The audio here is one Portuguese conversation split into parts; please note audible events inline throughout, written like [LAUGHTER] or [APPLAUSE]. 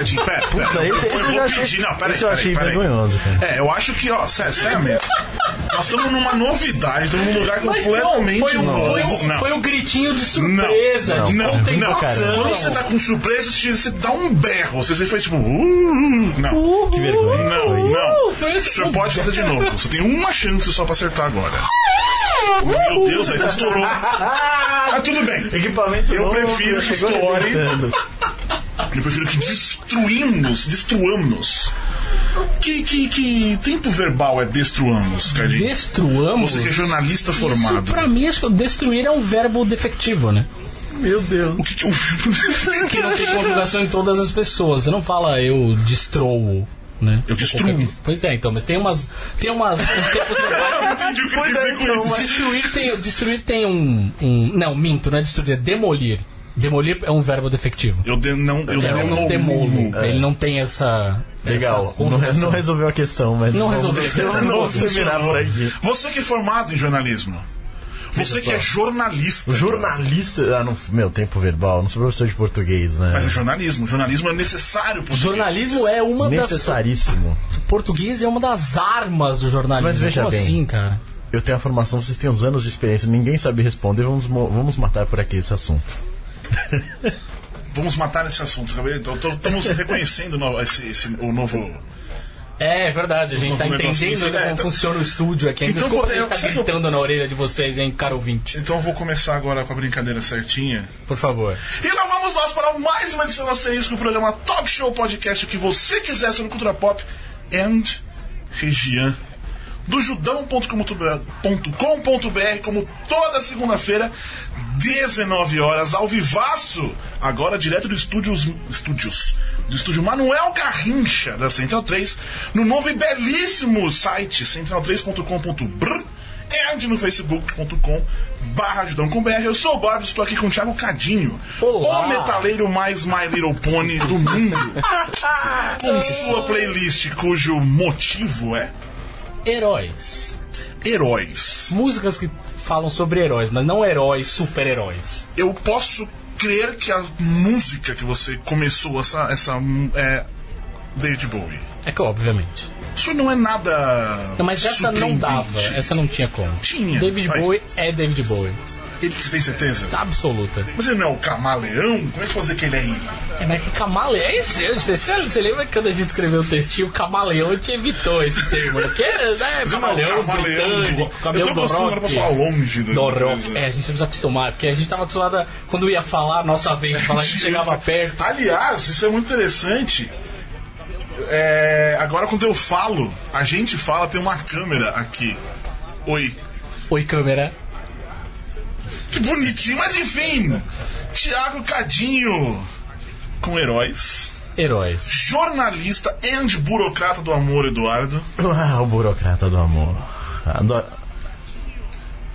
foi não, isso? Cadinho, pera. Puta, esse- eu, esse eu vou já achei- pedir, não, pera esse eu achei vergonhoso, cara. É, eu acho que, ó, sério, sério mesmo. Nós estamos numa novidade, estamos num lugar Mas não, completamente foi um, novo. foi, um, não. foi um gritinho de surpresa, não, de não, não, contemplação. cara. Quando você tá com surpresa, você você dá um berro. Você, você faz tipo. Uh, não. Que vergonha. Não, Uh, não. foi assim. senhor pode fazer de novo. Você tem uma chance só pra acertar agora. Meu Deus, aí você estourou. [LAUGHS] Ah, tudo bem. Equipamento Eu novo, prefiro que estoure. Eu prefiro que destruímos, destruamos. Que, que, que tempo verbal é destruamos, Cardinho? Destruamos. Você que é jornalista Isso, formado. pra mim, acho que o destruir é um verbo defectivo, né? Meu Deus. O que, que é um Que não tem conjugação em todas as pessoas. Você não fala eu destruo, né? Eu destruo. Pois é, então, mas tem umas. Tem umas. uns tempos [LAUGHS] entendi o que dizer com então, isso. Destruir tem, destruir tem um, um. Não, minto, não é destruir, é demolir. Demolir é um verbo defectivo. Eu de, não, eu Eu não demolo. Ele não tem essa. Legal. essa Não, resolveu a questão, mas. Não resolveu. Não [LAUGHS] vamos [LAUGHS] terminar por aqui. Você que é formado em jornalismo. Você que é jornalista. Jornalista. Ah, não, meu, tempo verbal. Não sou professor de português, né? Mas é jornalismo. Jornalismo é necessário pro Jornalismo é uma das. Necessaríssimo. Português é uma das armas do jornalismo. Mas veja Como bem. assim, cara? Eu tenho a formação, vocês têm uns anos de experiência, ninguém sabe responder, vamos, mo- vamos matar por aqui esse assunto. [LAUGHS] Vamos matar esse assunto. então, Estamos reconhecendo o no- esse, esse- o novo. É verdade, a gente tá negocinhos, entendendo é, como tá- funciona o estúdio aqui. Então, Desculpa eu- a gente tá sabe que eu- gritando na orelha de vocês, hein, caro ouvinte. Então eu vou começar agora com a brincadeira certinha. Por favor. E lá vamos nós para mais uma edição do Asterisco, o programa Talk Show Podcast, o que você quiser sobre cultura pop and região. Do judão.com.br, como toda segunda-feira, 19 horas, ao vivaço, agora direto do estúdios, estúdios, do estúdio Manuel Garrincha, da Central 3, no novo e belíssimo site central3.com.br and no facebook.com barra. Eu sou o Bob, estou aqui com o Thiago Cadinho, Olá. o metaleiro mais My Little Pony do mundo, [LAUGHS] com sua playlist cujo motivo é Heróis. heróis. Músicas que falam sobre heróis, mas não heróis, super-heróis. Eu posso crer que a música que você começou essa, essa é David Bowie. É que, obviamente. Isso não é nada. Não, mas essa não dava, essa não tinha como. Tinha. David. Bowie é David Bowie. Ele- Você tem certeza? Absoluta. Mas ele não é o camaleão? Como é que você pode dizer que ele é ele? É, mas que camaleão. É isso, você, você, lembra que quando a gente escreveu o textinho, camaleão, a gente evitou esse termo? Porque, né, Mas não, camaleão, camaleão do- britânico, Eu camaleão tô do acostumado pra falar longe do rock. É, a gente precisa acostumar, porque a gente tava acostumado, quando ia falar nossa vez, de [LAUGHS] falar, a gente chegava perto. Aliás, isso é muito interessante. É, agora, quando eu falo, a gente fala, tem uma câmera aqui. Oi. Oi, câmera. Que bonitinho, mas enfim. Tiago Cadinho com heróis. Heróis. Jornalista e burocrata do amor, Eduardo. Ah, o burocrata do amor. Ado-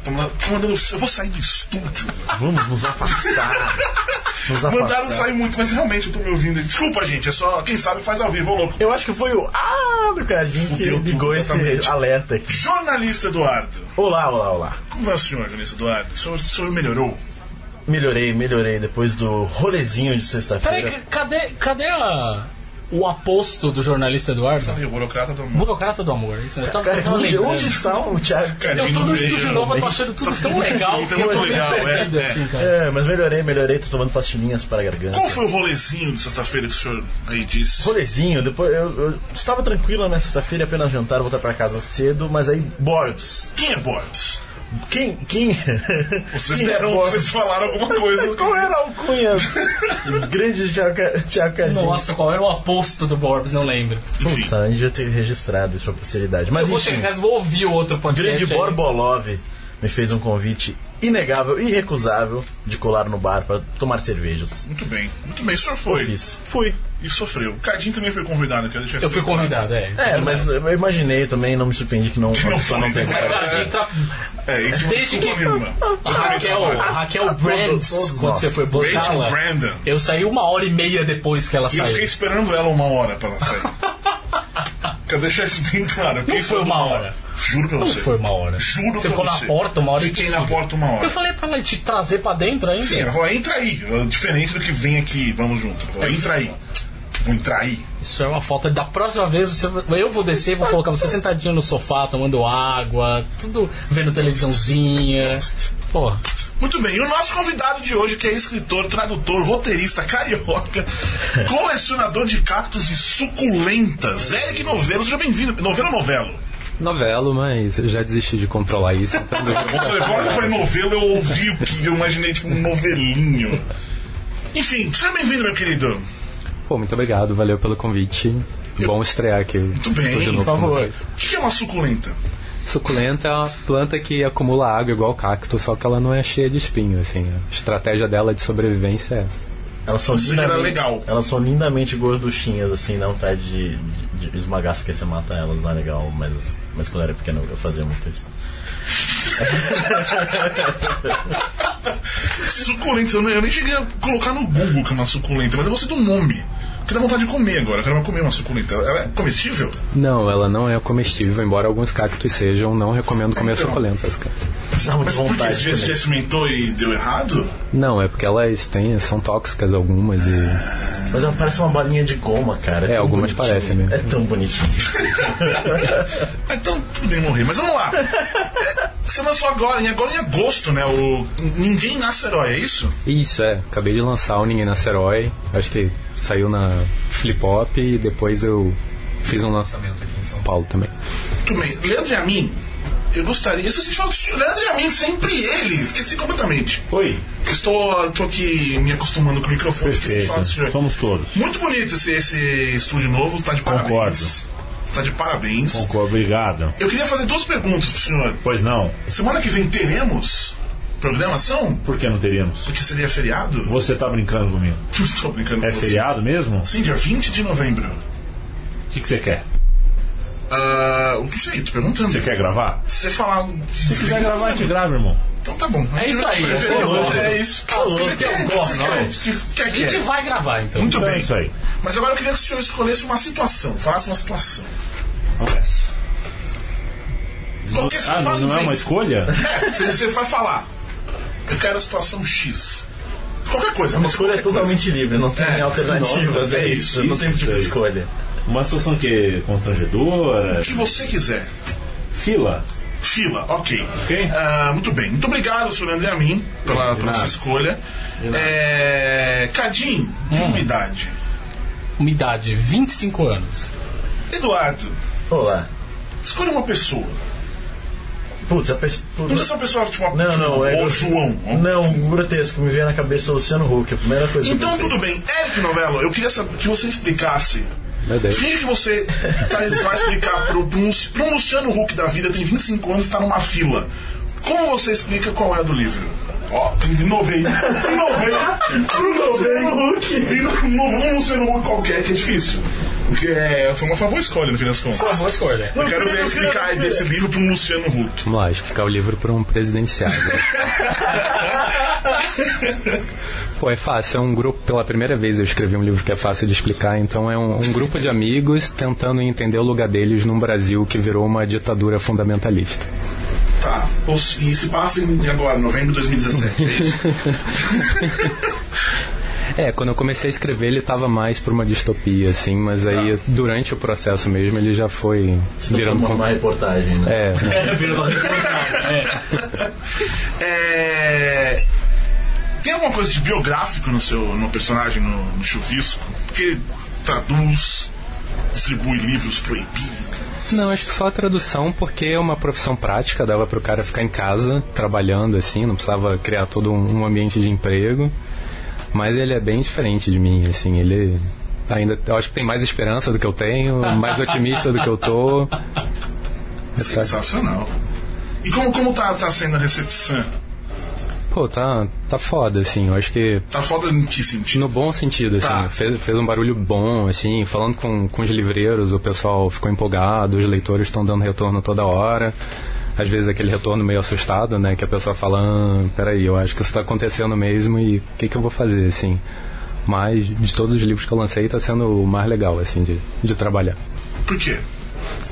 Tô ma- tô mandando. Eu vou sair do estúdio. Vamos nos afastar. [LAUGHS] Mandaram afastar. sair muito, mas realmente eu tô me ouvindo. Desculpa, gente. É só. Quem sabe faz ao vivo, ô louco. Eu acho que foi o Ah do Cadinho que Fudeu tudo, ligou exatamente. esse alerta aqui. Jornalista Eduardo. Olá, olá, olá. Como vai o senhor, jornalista Eduardo? O senhor, o senhor melhorou? Melhorei, melhorei depois do rolezinho de Peraí, sexta-feira. c- cadê, cadê a, o aposto do jornalista Eduardo? Falei, o burocrata do amor. Burocrata do amor, isso? Eu tava, Cara, tava onde, onde está o Thiago? Eu tô no estúdio novo, eu tô achando tudo tão legal. Tá eu muito legal, é, perdido, é. assim, cara. É, mas melhorei, melhorei, tô tomando pastilhinhas para a garganta. Qual foi o rolezinho de sexta-feira que o senhor aí disse? Rolezinho, depois eu, eu estava tranquilo na sexta-feira, apenas jantar, voltar para casa cedo, mas aí Borbs. Quem é Borbs? Quem? Quem? Vocês quem deram, vocês falaram alguma coisa. [LAUGHS] Qual era a alcunha? Grande Thiago Ca- Thiago Cadinho. Nossa, qual era o aposto do Borbs? Não lembro. Enfim. Puta, a gente já ter registrado isso pra posteridade. Mas eu vou enfim, chegar em casa vou ouvir o outro podcast. grande aí. Borbolov me fez um convite inegável, irrecusável de colar no bar para tomar cervejas. Muito bem, muito bem. O senhor foi. Fiz. Fui. E sofreu. O Cadinho também foi convidado, quero deixar Eu fui convidado, é. isso É, verdade. mas eu imaginei também, não me surpreendi que não, não pessoa não foi, tenha né? Mas, gente tra- É, isso não Desde que-. A Raquel, a Raquel Brands, todos quando nós. você foi Brandon. eu saí uma hora e meia depois que ela E eu fiquei saiu. esperando ela uma hora pra ela sair. [LAUGHS] Quero deixar isso bem claro. Eu Não foi uma hora. Juro pra Não você. foi uma hora. Juro Você pra ficou você. na porta uma hora e Fiquei te- na porta uma hora. Eu falei pra ela te trazer pra dentro ainda. Sim, ela falou, entra aí. Diferente do que vem aqui, vamos junto. Falou, entra aí. Vou entrar aí. Isso é uma falta. Da próxima vez, você, eu vou descer, vou colocar você sentadinho no sofá, tomando água, tudo vendo televisãozinha. Pô, Muito bem, e o nosso convidado de hoje, que é escritor, tradutor, roteirista, carioca, [LAUGHS] colecionador de cactos e suculentas, Eric Novelo, seja bem-vindo. Novelo ou novelo? Novelo, mas eu já desisti de controlar isso. Então [LAUGHS] Nossa, agora que eu falei novelo, eu ouvi o que eu imaginei, tipo, um novelinho. Enfim, seja bem-vindo, meu querido. Pô, muito obrigado, valeu pelo convite. Bom estrear aqui. Muito bem, por favor. O que é uma suculenta? Suculenta é uma planta que acumula água igual cacto, só que ela não é cheia de espinho, assim. A estratégia dela de sobrevivência é essa. Elas são, era lindamente, legal. elas são lindamente gorduchinhas, assim, não tá de, de, de esmagar porque você mata elas, não é legal, mas, mas quando eu era pequeno eu fazia muito isso. [LAUGHS] Suculenta, eu nem, eu nem cheguei a colocar no Google que é uma suculenta, mas eu gostei do nome. Porque dá vontade de comer agora, eu quero comer uma suculenta. Ela é comestível? Não, ela não é comestível, embora alguns cactos sejam, não recomendo comer Então. suculentas, cara. Mas por que? Você já, experimentou e deu errado? Não, é porque elas têm, são tóxicas algumas e. Mas ela parece uma bolinha de goma, cara. É, tão algumas bonitinho. parecem mesmo. É tão bonitinho. [LAUGHS] Então, tudo bem morrer. Mas vamos lá. É, Você lançou agora, em agora em agosto, né? O Ninguém Nasce Herói, é isso? Isso, é. Acabei de lançar o Ninguém Nasce Herói. Acho que saiu na Flip Hop e depois eu fiz um lançamento aqui em São Paulo também. Tudo bem. Leandro e a mim, eu gostaria. Eu esqueci de falar do senhor. Leandro e a mim, sempre ele. Esqueci completamente. Oi, Estou, estou aqui me acostumando com o microfone. Esqueci de falar do senhor. perfeito. Somos todos. Muito bonito esse, esse estúdio novo, tá de Concordo. parabéns. Tá de parabéns. Concordo, obrigado. Eu queria fazer duas perguntas pro senhor. Pois não, Semana que vem teremos programação? por que não teríamos? Porque seria feriado? Você tá brincando comigo? [LAUGHS] Não estou brincando É com você. feriado mesmo? Sim, dia 20 de novembro. O que, que você quer? Ah, não sei, tô perguntando. Você quer gravar? Se você falar. Se quiser gravar, a gente grava, irmão. Então tá bom. É isso aí, É, eu gosto. é isso. Assim Você que eu quer, gosto, quer, quer, a gente quer. vai gravar então. Muito Então é bem. isso aí. Mas agora eu queria que o senhor escolhesse uma situação. Falasse uma situação. Nessa. Qualquer Ah, não, não é uma escolha? É, você, você vai falar. Eu quero a situação X. Qualquer coisa. Uma escolha é totalmente livre, não tem É. alternativas, Nossa, é é isso, isso, não tem tipo de escolha. Uma situação que é constrangedora? O que você quiser. Fila? Fila, ok. Ok. Ah, muito bem. Muito obrigado, senhor André Amin, pela, pela sua escolha. É... Cadim, Hum. uma idade. Uma idade, 25 anos. Eduardo, Olá. escolha uma pessoa. Putz, a pessoa. Não precisa ser uma pessoa tipo uma Não, não, é. Ou João. Não, grotesco, me veio na cabeça o Luciano Huck, a primeira coisa que eu Então tudo bem. Eric Novello, eu queria que você explicasse. Finge que você tá, vai explicar pro, pro, pro Luciano Huck da vida, tem 25 anos, está numa fila. Como você explica qual é a do livro? Ó, inovei. Inovei. Huck. Inovou um Luciano Huck qualquer, que é difícil. Porque é, foi uma, foi boa escolha, no fim das contas. Uma boa escolha. Eu quero ver explicar desse livro para um Luciano Huck. Vamos lá, explicar o livro para um presidenciário. [LAUGHS] Pô, é fácil, é um grupo, pela primeira vez eu escrevi um livro que é fácil de explicar, então é um, um grupo de amigos tentando entender o lugar deles num Brasil que virou uma ditadura fundamentalista. Tá. Ou se- E se passa em agora, novembro de 2017, é isso? [LAUGHS] É, quando eu comecei a escrever ele estava mais para uma distopia, assim, mas aí durante o processo mesmo ele já foi virando uma, com... uma reportagem, né? É, [LAUGHS] É, virou uma reportagem. É. [LAUGHS] É, Tem alguma coisa de biográfico no seu no personagem, no, no chuvisco? Porque ele traduz, distribui livros proibidos. Não, acho que só a tradução, porque é uma profissão prática, dava para o cara ficar em casa, trabalhando assim, não precisava criar todo um um ambiente de emprego. Mas ele é bem diferente de mim, assim, ele ainda, eu acho que tem mais esperança do que eu tenho, mais otimista do que eu tô. Sensacional. E como, como tá, tá sendo a recepção? Pô, tá, tá foda, assim, eu acho que Tá foda em que sentido? no bom sentido, assim, Tá. fez, fez um barulho bom, assim, falando com, com os livreiros, o pessoal ficou empolgado, os leitores estão dando retorno toda hora. Às vezes aquele retorno meio assustado, né? Que a pessoa fala, ah, peraí, eu acho que isso está acontecendo mesmo e o que, que eu vou fazer, assim. Mas de todos os livros que eu lancei, tá sendo o mais legal, assim, de, de trabalhar. Por quê?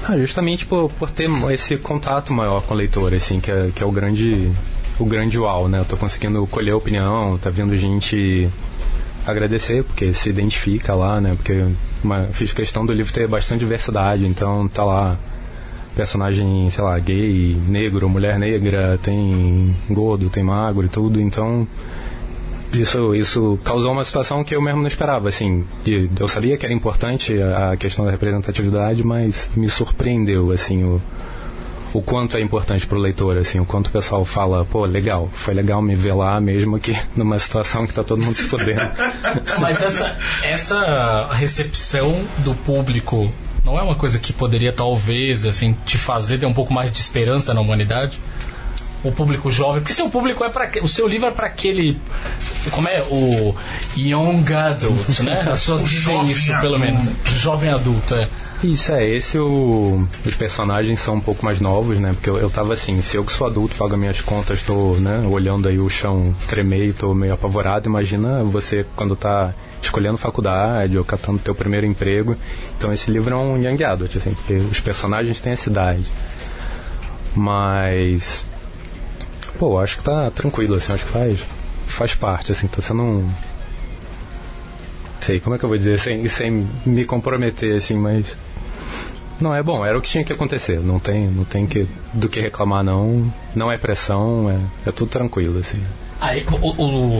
Ah, justamente por, por ter esse contato maior com o leitor, assim, que é, que é o grande o grande uau, né? Eu tô conseguindo colher opinião, tá vindo gente agradecer, porque se identifica lá, né? Porque uma, fiz questão do livro ter bastante diversidade, então tá lá personagem, sei lá, gay, negro, mulher negra, tem gordo, tem magro e tudo, então isso, isso causou uma situação que eu mesmo não esperava, assim, de, eu sabia que era importante a, a questão da representatividade, mas me surpreendeu, assim, o, o quanto é importante para o leitor, assim, o quanto o pessoal fala, pô, legal, foi legal me ver lá mesmo que [LAUGHS] numa situação que tá todo mundo se fodendo. [LAUGHS] Mas essa, essa recepção do público não é uma coisa que poderia talvez assim te fazer ter um pouco mais de esperança na humanidade? O público jovem, porque seu público é para o seu livro é para aquele como é o young adult, né? As pessoas dizem jovem isso pelo menos, jovem adulto, é. Isso é, esse o, os personagens são um pouco mais novos, né? Porque eu, eu tava assim, se eu que sou adulto pago minhas contas, tô, né, olhando aí o chão tremer e tô meio apavorado, imagina você quando tá escolhendo faculdade ou catando teu primeiro emprego. Então esse livro é um young adult, assim, porque os personagens têm essa idade. Mas pô, acho que tá tranquilo, assim, acho que faz faz parte, assim, tá sendo um sei, como é que eu vou dizer, sem, sem me comprometer, assim, mas. Não, é bom, era o que tinha que acontecer. Não tem, não tem que, do que reclamar, não. Não é pressão, é, é tudo tranquilo, assim. Aí, o,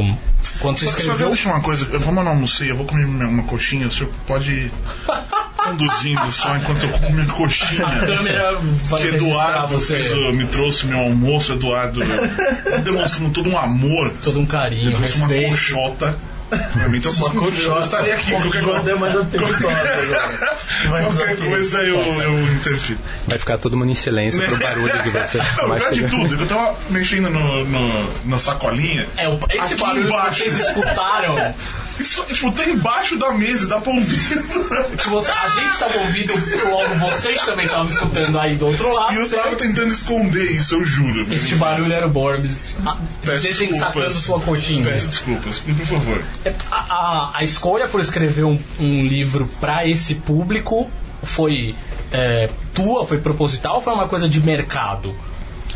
o- quando você Só, só escreveu. deixa uma coisa, eu- como eu não almocei, eu vou comer uma uma coxinha, o senhor pode ir conduzindo só enquanto eu como minha A coxinha. câmera vai Que Eduardo você. fez o- me trouxe meu almoço, Eduardo demonstrando todo um amor. Todo um carinho, Ele trouxe uma respeito. coxota. Pra mim, então, eu estaria aqui. Qualquer, eu tenho história agora. Mas qualquer coisa eu, eu interfiro. Vai ficar todo mundo em silêncio pro [LAUGHS] barulho que você Não, pior de tudo, eu tava mexendo no, no, na sacolinha. É, o- esse Aqui barulho embaixo. que vocês escutaram, [LAUGHS] Isso, tipo, tá embaixo da mesa, dá pra ouvir. você- a gente estava ouvindo, logo vocês também estavam escutando aí do outro lado. E eu tava certo? tentando esconder isso, eu juro. Este barulho era o Borbs ah, desensacando sua coxinha. Peço desculpas, por favor. A, a- a escolha por escrever um, um livro para esse público foi é, tua, foi proposital ou foi uma coisa de mercado?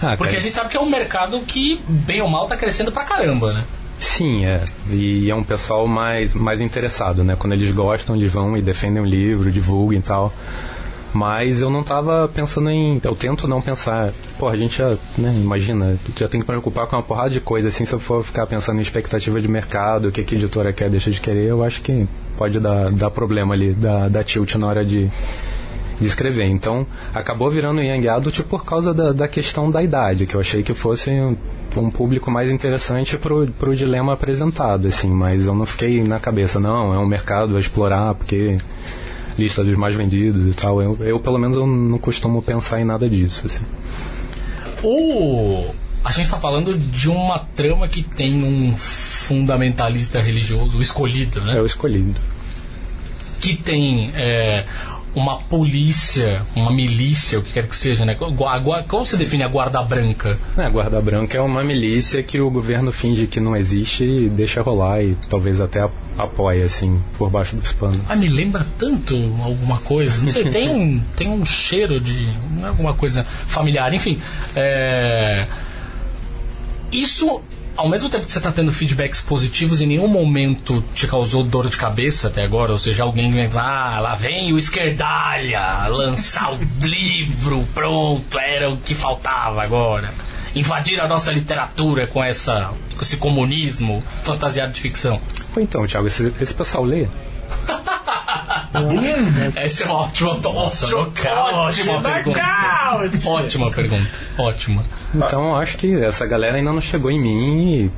Ah, Porque cara, a gente sabe que é um mercado que, bem ou mal, tá crescendo pra caramba, né? Sim, é. E é um pessoal mais, mais interessado, né? Quando eles gostam, eles vão e defendem o livro, divulgam e tal. Mas eu não tava pensando em. Eu tento não pensar. Pô, a gente já, né, imagina, já tem que preocupar com uma porrada de coisa, assim, se eu for ficar pensando em expectativa de mercado, o que, que a editora quer, deixa de querer, eu acho que pode dar, dar problema ali, dar, dar tilt na hora de, de escrever. Então, acabou virando Young Adult por causa da, da questão da idade, que eu achei que fosse um, um público mais interessante pro, pro dilema apresentado, assim, mas eu não fiquei na cabeça, não, é um mercado a explorar, porque lista dos mais vendidos e tal. Eu, eu pelo menos, eu não costumo pensar em nada disso, assim. O. A gente tá falando de uma trama que tem um fundamentalista religioso, o escolhido, né? É o escolhido. que tem é, uma polícia, uma milícia, o que quer que seja, né? Como se define a guarda branca? É, a Guarda Branca é uma milícia que o governo finge que não existe e deixa rolar e talvez até apoia, assim, por baixo dos panos. Ah, me lembra tanto alguma coisa. Não sei, [LAUGHS] tem um, tem um cheiro de é alguma coisa familiar. Enfim, é, isso, ao mesmo tempo que você está tendo feedbacks positivos, em nenhum momento te causou dor de cabeça até agora? Ou seja, alguém vem, ah, lá vem o esquerdalha lançar o [LAUGHS] livro, pronto, era o que faltava agora. Invadir a nossa literatura com, essa, com esse comunismo fantasiado de ficção. Então, Thiago, esse, esse pessoal lê? [LAUGHS] Essa é uma ótima, ótima, nocaute, ótima pergunta. Ótima pergunta. Ótima. Então, eu acho que essa galera ainda não chegou em mim e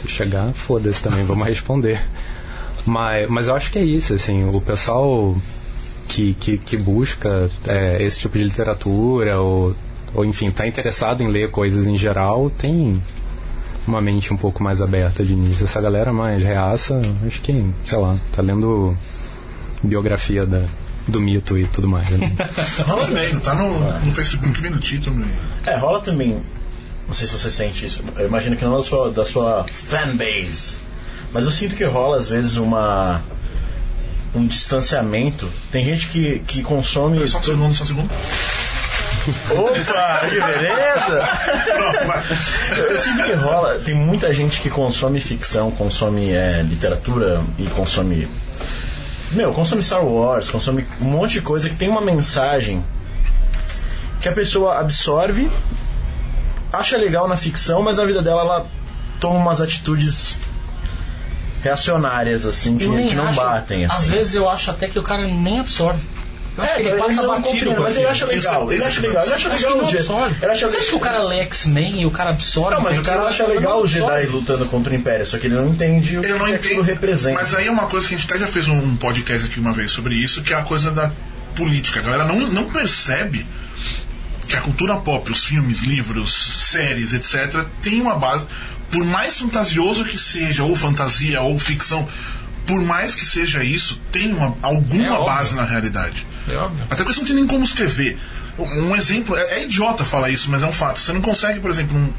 se chegar, foda-se também, vamos responder. Mas, mas eu acho que é isso, assim, o pessoal que, que, que busca é, esse tipo de literatura ou, ou, enfim, está interessado em ler coisas em geral, tem uma mente um pouco mais aberta de início. Essa galera mais reaça, acho que, sei lá, tá lendo biografia da, do mito e tudo mais. Né? [LAUGHS] Rola e-mail, tá no, no Facebook, vem no título. né? É, rola também. Não sei se você sente isso. Eu imagino que não da sua, da sua fanbase. Mas eu sinto que rola, às vezes, uma. Um distanciamento. Tem gente que, que consome. Só um segundo, só um segundo. Opa, que beleza! Pronto, [LAUGHS] vai. Eu, eu sinto que rola, tem muita gente que consome ficção, consome é, literatura e consome. Meu, consome Star Wars, consome um monte de coisa que tem uma mensagem que a pessoa absorve, acha legal na ficção, mas na vida dela ela toma umas atitudes reacionárias, assim, que, que não acho- batem. Às Assim. vezes eu acho até que o cara nem absorve. Eu acho É, que ele ele passa batido mas ele acha legal, ele acha que legal, ele acha legal o. Ele acha Você acha que o cara lê X-Men e o cara absorve? Não, mas o cara acha legal o Jedi lutando contra o Império, só que ele não entende o que aquilo representa. Mas aí é uma coisa que a gente até já fez um podcast aqui uma vez sobre isso, que é a coisa da política. A galera não, não percebe que a cultura pop, os filmes, livros, séries, etc., tem uma base. Por mais fantasioso que seja, ou fantasia, ou ficção, por mais que seja isso, tem uma, alguma É base na realidade. É óbvio. Até porque você não tem nem como escrever. Um exemplo, é, é idiota falar isso, mas é um fato. Você não consegue, por exemplo, um,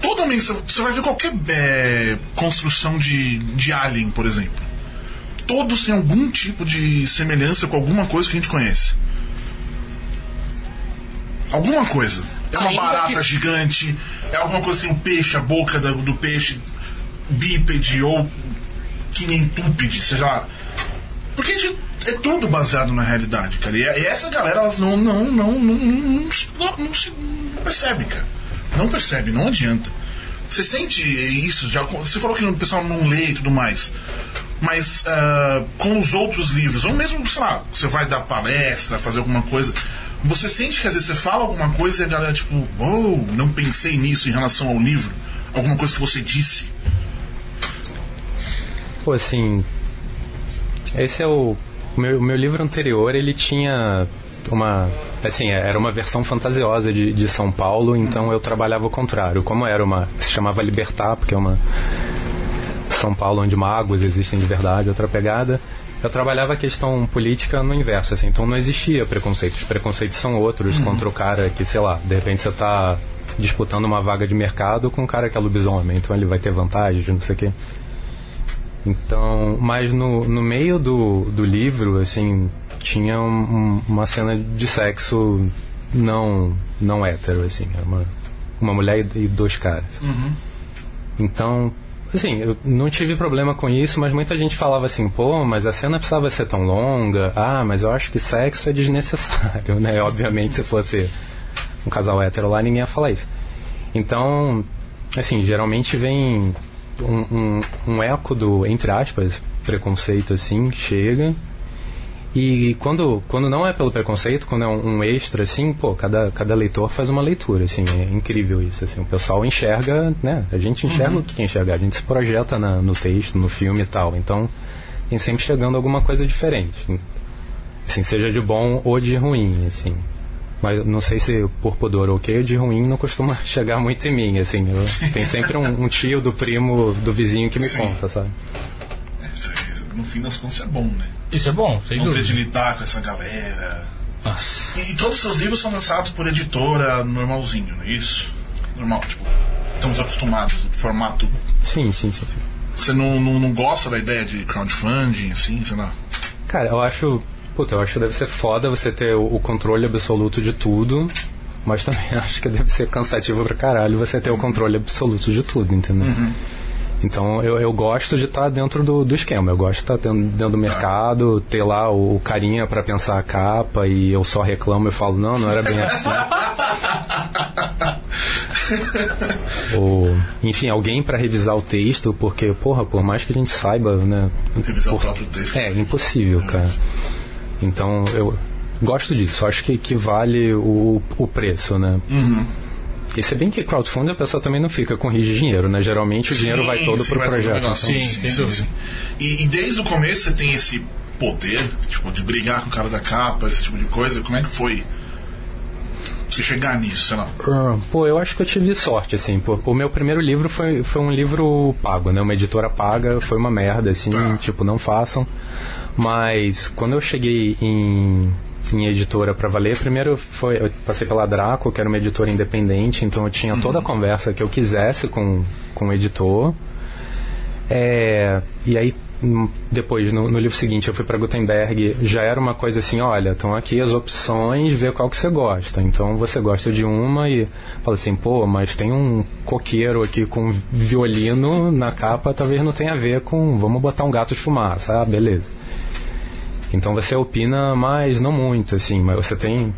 toda mensa- você vai ver qualquer é, construção de, de Alien, por exemplo. Todos têm algum tipo de semelhança com alguma coisa que a gente conhece. Alguma coisa. É uma Ainda barata que- gigante, é alguma coisa assim, um peixe, a boca da- do peixe bípede ou quinentúpede, seja lá. Porque a gente- é tudo baseado na realidade, cara. E, e essa galera, elas não, não, não, não, não, não não- se não percebe, cara. Não percebe, não adianta. Você sente isso, já, você falou que o pessoal não lê e tudo mais. Mas ah, com os outros livros, ou mesmo, sei lá, você vai dar palestra, fazer alguma coisa, você sente que às vezes você fala alguma coisa e a galera, tipo, oh, não pensei nisso em relação ao livro. Alguma coisa que você disse. Pô, assim. Esse é o. O meu, meu livro anterior, ele tinha uma. Assim, era uma versão fantasiosa de, de São Paulo, então eu trabalhava o contrário. Como era uma. Se chamava Libertar, porque é uma. São Paulo onde magos existem de verdade, outra pegada. Eu trabalhava a questão política no inverso, assim, então não existia preconceito. Os preconceitos são outros contra o cara que, sei lá, de repente você tá disputando uma vaga de mercado com um cara que é lobisomem, então ele vai ter vantagem, não sei o quê. Então, mas no, no meio do, do livro, assim, tinha um- um- uma cena de sexo não não hétero, assim, uma, uma mulher e, dois caras. Então, assim, eu não tive problema com isso, mas muita gente falava assim, pô, mas a cena precisava ser tão longa, ah, mas eu acho que sexo é desnecessário, [LAUGHS] né? Obviamente, se fosse um casal hétero lá, ninguém ia falar isso. Então, assim, geralmente vem um, um, um eco do, entre aspas, preconceito, assim, chega. E quando, quando não é pelo preconceito, quando é um, um extra, assim, pô, cada, cada leitor faz uma leitura, assim, é incrível isso, assim. O pessoal enxerga, né? A gente enxerga o que enxergar, a gente se projeta na, no texto, no filme e tal. Então, tem sempre chegando alguma coisa diferente. Assim, seja de bom ou de ruim, assim. Mas não sei se por pudor ou que de ruim não costuma [LAUGHS] chegar muito em mim, assim. Eu, tem sempre um, um tio do primo do vizinho que me Sim. conta, sabe? É, isso aí, no fim das contas é bom, né? Isso é bom, sem Não ter dúvida. de lidar com essa galera. Nossa. E, e todos os seus livros são lançados por editora normalzinho, não é isso? Normal, tipo, estamos acostumados no formato. Sim, sim, sim. sim. Você não, não, não gosta da ideia de crowdfunding, assim, sei lá? Cara, eu acho. Puta, eu acho que deve ser foda você ter o, o controle absoluto de tudo. Mas também [LAUGHS] acho que deve ser cansativo pra caralho você ter o controle absoluto de tudo, entendeu? Então eu, eu gosto de estar dentro do, do esquema. Eu gosto de estar dentro, dentro do mercado, ter lá o, o carinha pra pensar a capa e eu só reclamo e falo, não, não era bem assim. [LAUGHS] Ou, enfim, alguém pra revisar o texto, porque, porra, por mais que a gente saiba, né? Revisar o por- próprio texto. É, impossível, cara. Então eu gosto disso. Acho que, que vale o, o preço, né? Uhum. E se bem que crowdfunding a pessoa também não fica com risco de dinheiro, né? Geralmente o dinheiro vai Sim, todo sim, pro vai todo projeto. então- Sim, sem dúvida. E, e desde o começo você tem esse poder, tipo, de brigar com o cara da capa, esse tipo de coisa. Como é que foi você chegar nisso, sei lá? Ah, Pô, eu acho que eu tive sorte, assim. Pô, o meu primeiro livro foi, foi um livro pago, né? Uma editora paga, foi uma merda, assim, Tá. tipo, não façam. Mas quando eu cheguei em, em editora pra valer, primeiro foi, eu passei pela Draco, que era uma editora independente, então eu tinha toda a conversa que eu quisesse com, com o editor. É, e aí, hum, depois, no, no livro seguinte, eu fui para Gutenberg, já era uma coisa assim, olha, estão aqui as opções, vê qual que você gosta. Então você gosta de uma e fala assim, pô, mas tem um coqueiro aqui com violino na capa, talvez não tenha a ver com, vamos botar um gato de fumaça, ah, beleza. Então você opina, mas não muito, assim, mas você tem.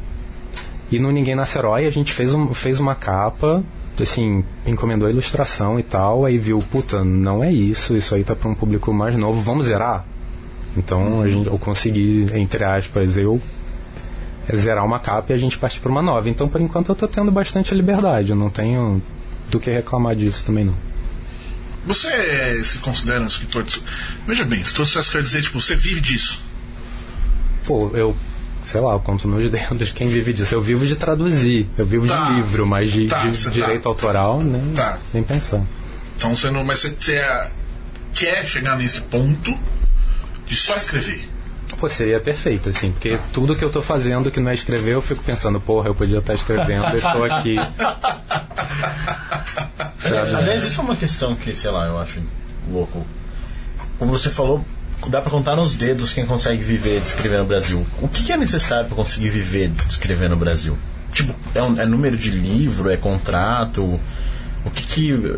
E no Ninguém Nasce Herói a gente fez, um, fez uma capa, assim, encomendou a ilustração e tal, aí viu, puta, não é isso, isso aí tá para um público mais novo, vamos zerar? Então a gente, eu consegui, entre aspas, eu zerar uma capa e a gente partir para uma nova. Então por enquanto eu tô tendo bastante liberdade, eu não tenho do que reclamar disso também não. Você se considera um escritor de... Veja bem, escritor de sucesso quer dizer, tipo, você vive disso. Pô, eu, sei lá, eu conto nos dedos quem vive disso. Eu vivo de traduzir, eu vivo Tá. de livro, mas de, Tá, de tá. direito autoral, né? Tá. Nem pensar. Então você não. Mas você, é- quer chegar nesse ponto de só escrever. Pô, seria perfeito, assim, porque tudo que eu tô fazendo que não é escrever, eu fico pensando, porra, eu podia estar escrevendo, eu estou aqui. [LAUGHS] Sabe? Às vezes isso é uma questão que, sei lá, eu acho louco. Como você falou, dá pra contar nos dedos quem consegue viver de escrever no Brasil. O que, é necessário pra conseguir viver de escrever no Brasil? Tipo, é, um- é número de livro, é contrato? O que que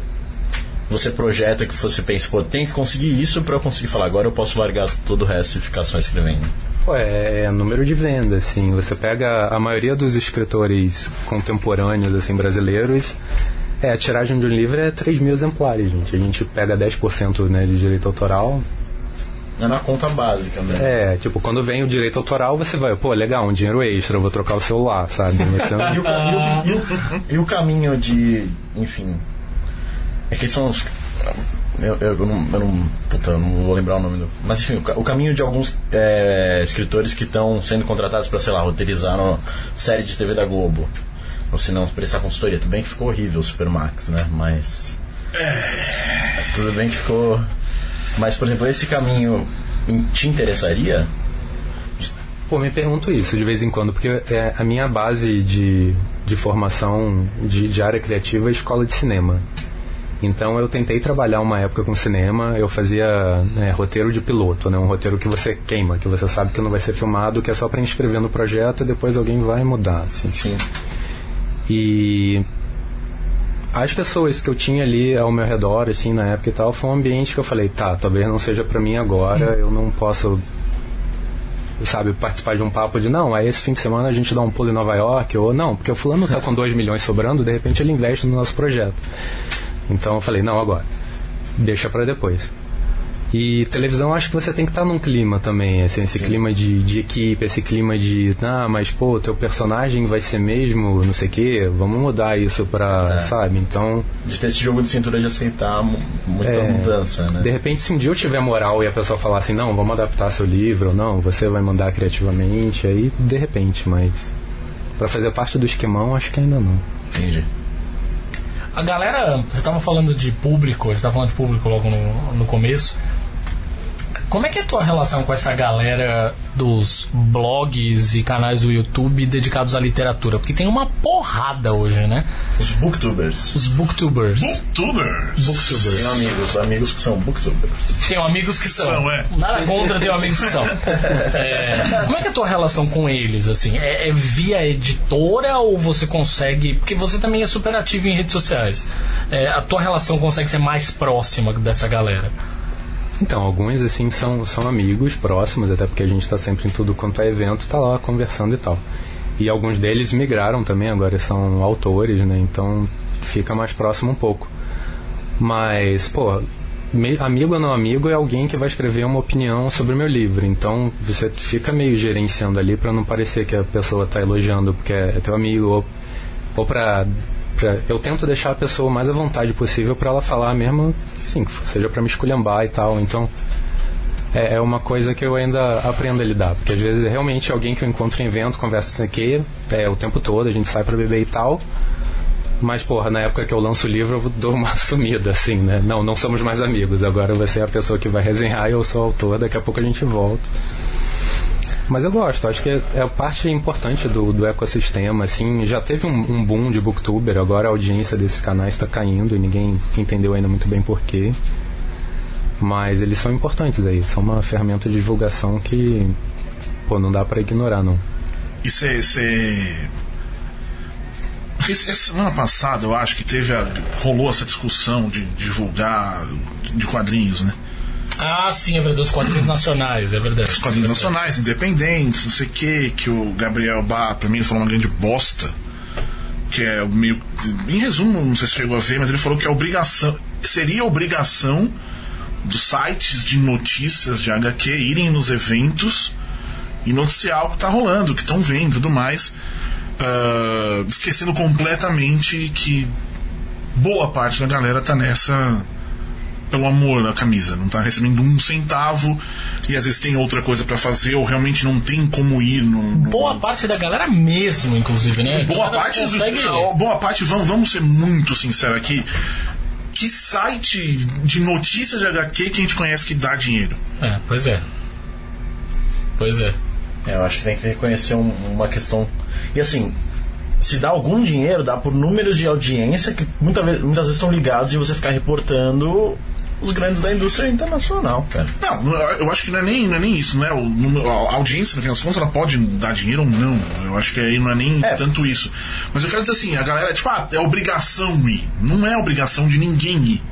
você projeta que você pensa, pô, tem que conseguir isso pra eu conseguir falar, agora eu posso largar todo o resto e ficar só escrevendo? É, é número de venda, assim. Você pega a maioria dos escritores contemporâneos, assim, brasileiros, é, a tiragem de um livro é 3 mil exemplares, gente. A gente pega 10% né, de direito autoral, É na conta básica, né? É, tipo, quando vem o direito autoral, você vai, pô, legal, um dinheiro extra, eu vou trocar o celular, sabe? Não- [LAUGHS] E o, e o- e o- e o caminho de. Enfim. É que são os. Eu, eu, eu não, eu não. Puta, eu não vou lembrar o nome do. Mas enfim, o, o caminho de alguns é, escritores que estão sendo contratados para, sei lá, roteirizar uma série de TV da Globo. Ou se não, prestar consultoria. Tudo bem que ficou horrível o Supermax, né? Mas. Tudo bem que ficou. Mas, por exemplo, esse caminho te interessaria? Pô, me pergunto isso de vez em quando, porque é, a minha base de, de formação de, de área criativa é escola de cinema. Então eu tentei trabalhar uma época com cinema, eu fazia né, roteiro de piloto, né, um roteiro que você queima, que você sabe que não vai ser filmado, que é só para inscrever no projeto e depois alguém vai mudar. Assim. Sim. E as pessoas que eu tinha ali ao meu redor, assim, na época e tal, foi um ambiente que eu falei, tá, talvez não seja pra mim agora, eu não posso, sabe, participar de um papo de, não, aí esse fim de semana a gente dá um pulo em Nova York, ou não, porque o fulano tá com 2 milhões sobrando, de repente ele investe no nosso projeto. Então eu falei, não, agora, deixa pra depois. E televisão, acho que você tem que estar num clima também, assim, esse clima de, de equipe, esse clima de, ah, mas pô, teu personagem vai ser mesmo, não sei o quê, vamos mudar isso pra, É. sabe? Então, De ter esse jogo de cintura de aceitar mu- muita É. mudança, né? de repente, se um dia eu tiver moral e a pessoa falar assim, não, vamos adaptar seu livro, ou não, você vai mandar criativamente, aí de repente, mas pra fazer parte do esquemão, acho que ainda não. Entendi. A galera, você tava falando de público, você tava falando de público logo no, no começo. Como é que é a tua relação com essa galera dos blogs e canais do YouTube dedicados à literatura? Porque tem uma porrada hoje, né? Os booktubers. Os booktubers. Booktubers. Tenho amigos, amigos que são booktubers. Tenho amigos que são. São, é. Nada contra, tenho amigos que são. [LAUGHS] É, como é que é a tua relação com eles, assim? É, é via editora ou você consegue... Porque você também é super ativo em redes sociais. É, a tua relação consegue ser mais próxima dessa galera? Então, alguns assim são, são amigos próximos, até porque a gente está sempre em tudo quanto é evento, tá lá conversando e tal. E alguns deles migraram também, agora são autores, né? Então fica mais próximo um pouco. Mas, pô, amigo ou não amigo é alguém que vai escrever uma opinião sobre o meu livro. Então você fica meio gerenciando ali para não parecer que a pessoa tá elogiando porque é teu amigo ou, ou pra, pra- Eu tento deixar a pessoa o mais à vontade possível para ela falar mesmo, sim, seja para me esculhambar e tal. Então é, é uma coisa que eu ainda aprendo a lidar, porque às vezes realmente alguém que eu encontro em evento, conversa isso aqui, é, o tempo todo, a gente sai para beber e tal. Mas, porra, na época que eu lanço o livro, eu dou uma [LAUGHS] sumida, assim, né? Não, não somos mais amigos. Agora você é a pessoa que vai resenhar eu sou o autor, daqui a pouco a gente volta. Mas eu gosto, acho que é, é a parte importante do, do ecossistema, assim. Já teve um, um boom de booktuber, agora a audiência desses canais está caindo e ninguém entendeu ainda muito bem porquê. Mas eles são importantes aí, são uma ferramenta de divulgação que, pô, não dá pra ignorar, não. E você. Semana passada, eu acho que teve a, rolou essa discussão de divulgar de quadrinhos, né? Ah, sim, é verdade. Os quadrinhos nacionais, é verdade. Os quadrinhos nacionais, independentes, não sei o que, que o Gabriel Bá, pra mim, ele falou uma grande bosta. Que é meio. Em resumo, não sei se chegou a ver, mas ele falou que é obrigação. Seria obrigação dos sites de notícias de HQ irem nos eventos e noticiar o que tá rolando, o que estão vendo e tudo mais. ah, esquecendo completamente que boa parte da galera tá nessa pelo amor à camisa, não tá recebendo um centavo e às vezes tem outra coisa pra fazer ou realmente não tem como ir no, no- Boa parte da galera mesmo, inclusive, né? boa parte consegue- boa parte vamos, vamos ser muito sinceros aqui que site de notícia de HQ que a gente conhece que dá dinheiro É, pois é. Pois é. É, eu acho que tem que reconhecer um- uma questão. E assim, se dá algum dinheiro, dá por números de audiência que muita vez- muitas vezes estão ligados e você ficar reportando os grandes da indústria internacional, cara. Não, eu acho que não é nem, não é nem isso, não é? O, número- a audiência, no fim das contas, ela pode dar dinheiro ou não. Eu acho que aí não é nem É. tanto isso. Mas eu quero dizer assim, a galera, tipo, ah, é obrigação ir. Não é obrigação de ninguém ir.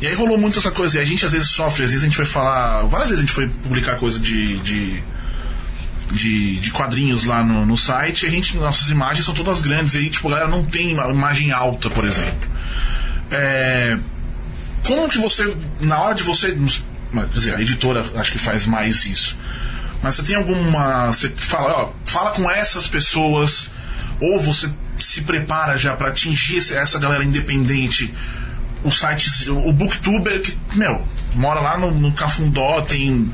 E aí rolou muito essa coisa, e a gente às vezes sofre, às vezes a gente foi falar. Várias vezes a gente foi publicar coisa de. de de, de quadrinhos lá no, no site, e a gente, nossas imagens são todas grandes, e aí, tipo, a galera não tem uma imagem alta, por exemplo. É, como que você, na hora de você. Quer dizer, a editora acho que faz mais isso. Mas você tem alguma. Você fala, ó, fala com essas pessoas, ou você se prepara já para atingir essa galera independente. O site, o Booktuber, que, meu, mora lá no, no Cafundó, tem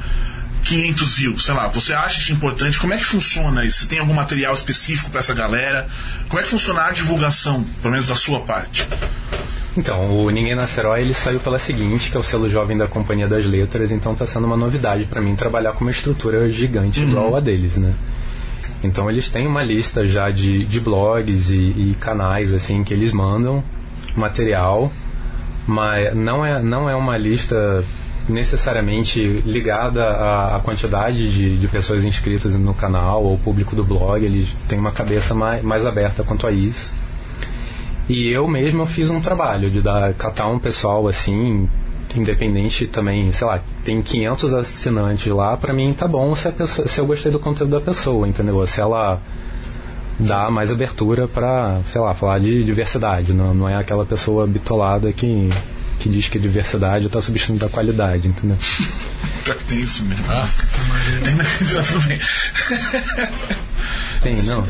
500 views, sei lá. Você acha isso importante? Como é que funciona isso? Você tem algum material específico para essa galera? Como é que funciona a divulgação, pelo menos da sua parte? Então, o Ninguém Nasce Herói, ele saiu pela seguinte, que é o selo jovem da Companhia das Letras, então está sendo uma novidade para mim trabalhar com uma estrutura gigante igual a deles, né? Então eles têm uma lista já de, de blogs e, e canais assim que eles mandam material, mas não é, não é uma lista necessariamente ligada à, à quantidade de, de pessoas inscritas no canal ou público do blog, eles têm uma cabeça mais, mais aberta quanto a isso. E eu mesmo eu fiz um trabalho de dar, catar um pessoal assim, independente também, sei lá, tem 500 assinantes lá, pra mim tá bom se, a pessoa, se eu gostei do conteúdo da pessoa, entendeu? Se ela dá mais abertura pra, sei lá, falar de diversidade, não, não é aquela pessoa bitolada que, que diz que diversidade tá substituindo a qualidade, entendeu? Pior que tem isso mesmo. Ainda tudo bem. Tem, não.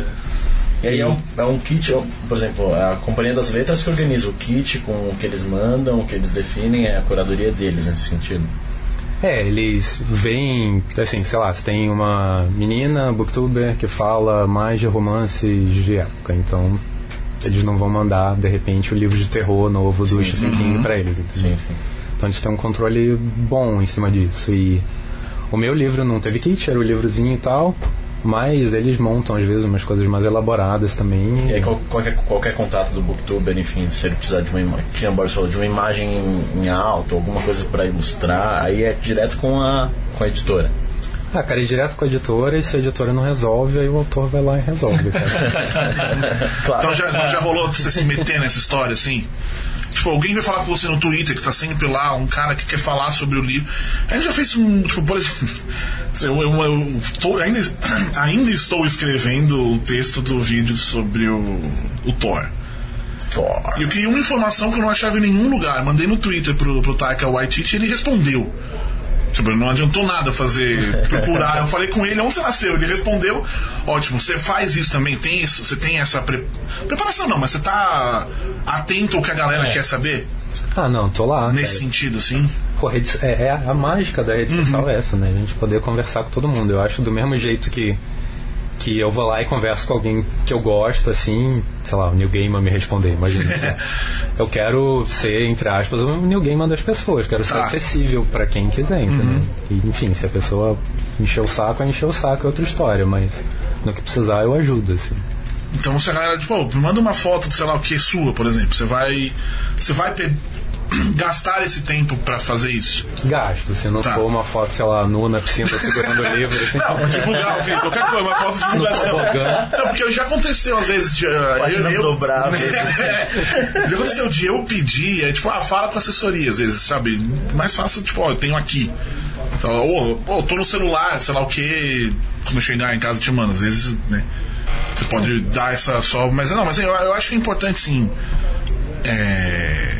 E aí é um, é um kit, por exemplo, a Companhia das Letras que organiza o kit com o que eles mandam, o que eles definem, é a curadoria deles nesse sentido. É, eles veem, assim, sei lá, se tem uma menina booktuber que fala mais de romances de época, então eles não vão mandar, de repente, o livro de terror novo do Stephen King pra eles, entendeu? Sim, sim. Então eles têm um controle bom em cima disso. E o meu livro não teve kit, era o livrozinho e tal, mas eles montam às vezes umas coisas mais elaboradas também. E aí qual- qualquer, qualquer contato do Booktuber, enfim, se ele precisar de uma imagem, falou, de uma imagem em, em alto, alguma coisa para ilustrar, aí é direto com a, com a editora. Ah, cara, ir direto com a editora e se a editora não resolve, aí o autor vai lá e resolve, cara. [LAUGHS] Claro. Então já, já rolou pra você se meter nessa história assim? Tipo, alguém vai falar com você no Twitter, que tá sempre lá, um cara que quer falar sobre o livro. A gente já fez um. Tipo, por exemplo. [LAUGHS] Eu, eu- eu tô- ainda, ainda estou escrevendo o texto do vídeo sobre o, o Thor. Thor. E eu queria uma informação que eu não achava em nenhum lugar. Mandei no Twitter pro, pro Taika Waititi e ele respondeu. Tipo, não adiantou nada fazer, [LAUGHS] procurar. Eu falei com ele, onde você nasceu? Ele respondeu, ótimo, você faz isso também, tem isso, você tem essa pre- preparação não, mas você tá atento ao que a galera É. quer saber? ah, não, tô lá. Nesse cara. sentido, assim? Pô, é, é a mágica da rede social é essa, né? A gente poder conversar com todo mundo. Eu acho do mesmo jeito que, que eu vou lá e converso com alguém que eu gosto, assim, sei lá, o New Gamer me responder, imagina. [LAUGHS] eu quero ser, entre aspas, o New Gamer das pessoas, quero ser Tá. acessível pra quem quiser, entendeu? E, enfim, se a pessoa encher o saco, encher o saco é outra história, mas no que precisar eu ajudo, assim. Então você galera, tipo, "Pô, me manda uma foto de sei lá o que sua, por exemplo. Você vai. Você vai gastar esse tempo pra fazer isso? Gasto, se não Tá. for uma foto, sei lá, nua na piscina segurando o livro. Assim, Não, divulgar, [LAUGHS] enfim, qualquer coisa, uma foto de divulgação. Não, porque já aconteceu às vezes de. uh, Páginas dobráveis. já aconteceu de eu pedir, é tipo, ah, fala com a assessoria, às vezes, sabe? Mais fácil, tipo, ó, eu tenho aqui. Então, ou, ou tô no celular, sei lá o que. Quando eu chegar em casa, eu te mando. Às vezes, né? Você pode dar essa só. Mas não, mas eu, eu acho que é importante, sim. é,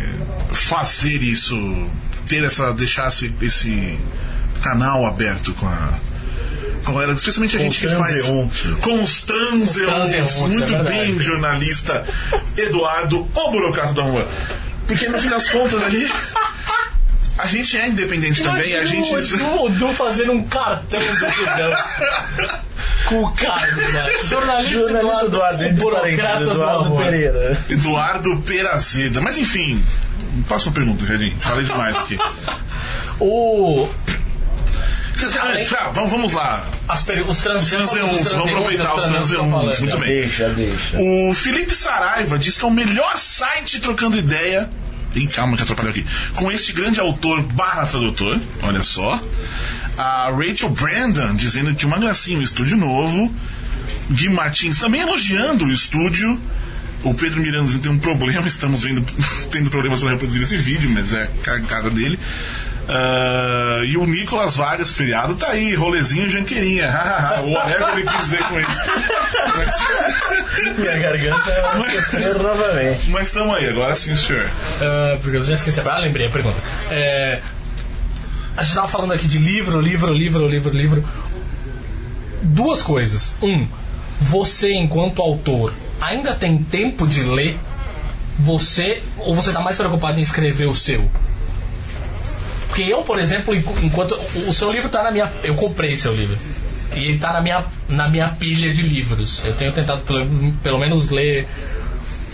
fazer isso. Ter essa. deixar esse, esse canal aberto com a. Galera, especialmente a Com gente que faz. Com os transeuntes. Muito é bem, jornalista Eduardo, o burocrata do amor. Porque no fim das contas a gente. A gente é independente também, a Imagina gente. o Edu, o Edu fazendo um cartão do Tudão. [LAUGHS] Com o Carlos, né? Jornalista, [LAUGHS] Jornalista Eduardo, o entre burocrata parênteses, do Eduardo amor. Pereira. Eduardo Perazeda. Mas enfim, próxima pergunta, Jardim. Falei demais aqui. O, Antes, ah, vamos, vamos lá. os trans, Transeuntes, vamos aproveitar os transeuntes. Muito bem. Deixa, deixa. O Felipe Saraiva diz que é o melhor site trocando ideia. Ih, calma que atrapalhou aqui. Com este grande autor barra tradutor, olha só. A Rachel Brandon dizendo que uma gracinha, um estúdio novo. Gui Martins também elogiando o estúdio. O Pedro Miranda tem um problema, [LAUGHS] estamos vendo, [LAUGHS] tendo problemas para reproduzir esse vídeo, mas é cagada dele. Ah, e o Nicolas Vargas, feriado, tá aí, rolezinho janqueirinha. [LAUGHS] Whatever ele quis dizer com isso. Mas- Minha garganta é novamente. Mas estamos aí, agora sim, senhor. Ah, porque eu já esqueci. Ah, lembrei a pergunta. É, a gente tava falando aqui de livro, livro, livro, livro, livro. Duas coisas. Um, você, enquanto autor, ainda tem tempo de ler? Você. Ou você tá mais preocupado em escrever o seu? Porque eu, por exemplo, enqu- enquanto. O seu livro tá na minha. Eu comprei seu livro. E ele tá na minha, na minha pilha de livros. Eu tenho tentado pelo, pelo menos ler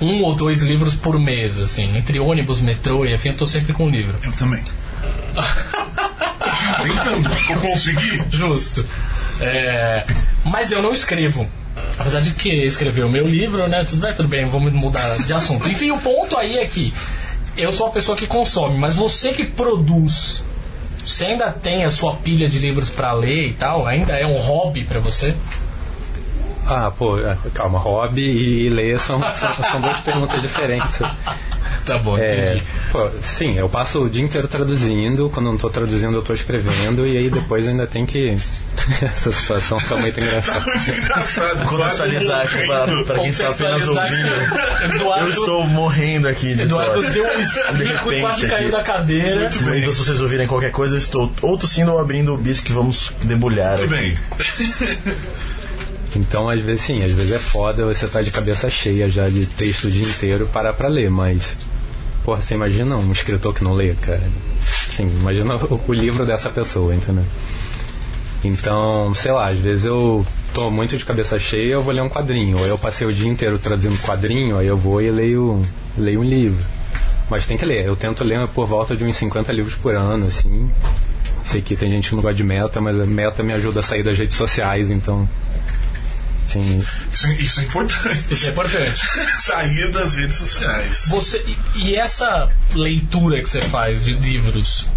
um ou dois livros por mês, assim. Entre ônibus, metrô e afim, eu tô sempre com um livro. Eu também. [LAUGHS] Tentando. Eu consegui? Justo. É, mas eu não escrevo. Apesar de que escrever o meu livro, né? Tudo bem, tudo bem, vamos mudar de assunto. Enfim, o ponto aí é que eu sou a pessoa que consome, mas você que produz, você ainda tem a sua pilha de livros pra ler e tal? Ainda é um hobby pra você? Ah, pô, é, calma, hobby e, e ler são, são, são duas perguntas diferentes. Tá bom, É, pô, sim, eu passo o dia inteiro traduzindo, quando não estou traduzindo eu estou escrevendo, e aí depois ainda tem que. [LAUGHS] Essa situação tá muito engraçada. Muito engraçado. Contextualizar aqui para, para quem está apenas ouvindo. Eduardo, Eu estou morrendo aqui de Eduardo deu um espirro e quase caiu da cadeira. Muito bem. Então, se vocês ouvirem qualquer coisa, eu estou ou tossindo ou abrindo o bisco que vamos debulhar. Muito aqui. bem. Então, às vezes, sim, às vezes é foda você tá de cabeça cheia já de texto o dia inteiro parar pra ler, mas. Porra, você imagina um escritor que não lê, cara? Sim, imagina o, o livro dessa pessoa, entendeu? Então, sei lá, às vezes eu tô muito de cabeça cheia, eu vou ler um quadrinho. Ou eu passei o dia inteiro traduzindo quadrinho, aí eu vou e leio, leio um livro. Mas tem que ler. Eu tento ler por volta de uns 50 livros por ano, assim. Sei que tem gente que não gosta de meta, mas a meta me ajuda a sair das redes sociais, então. Sim, Isso, é- isso é importante. Isso é importante. [LAUGHS] Sair das redes sociais. Você, e- essa leitura que você faz de livros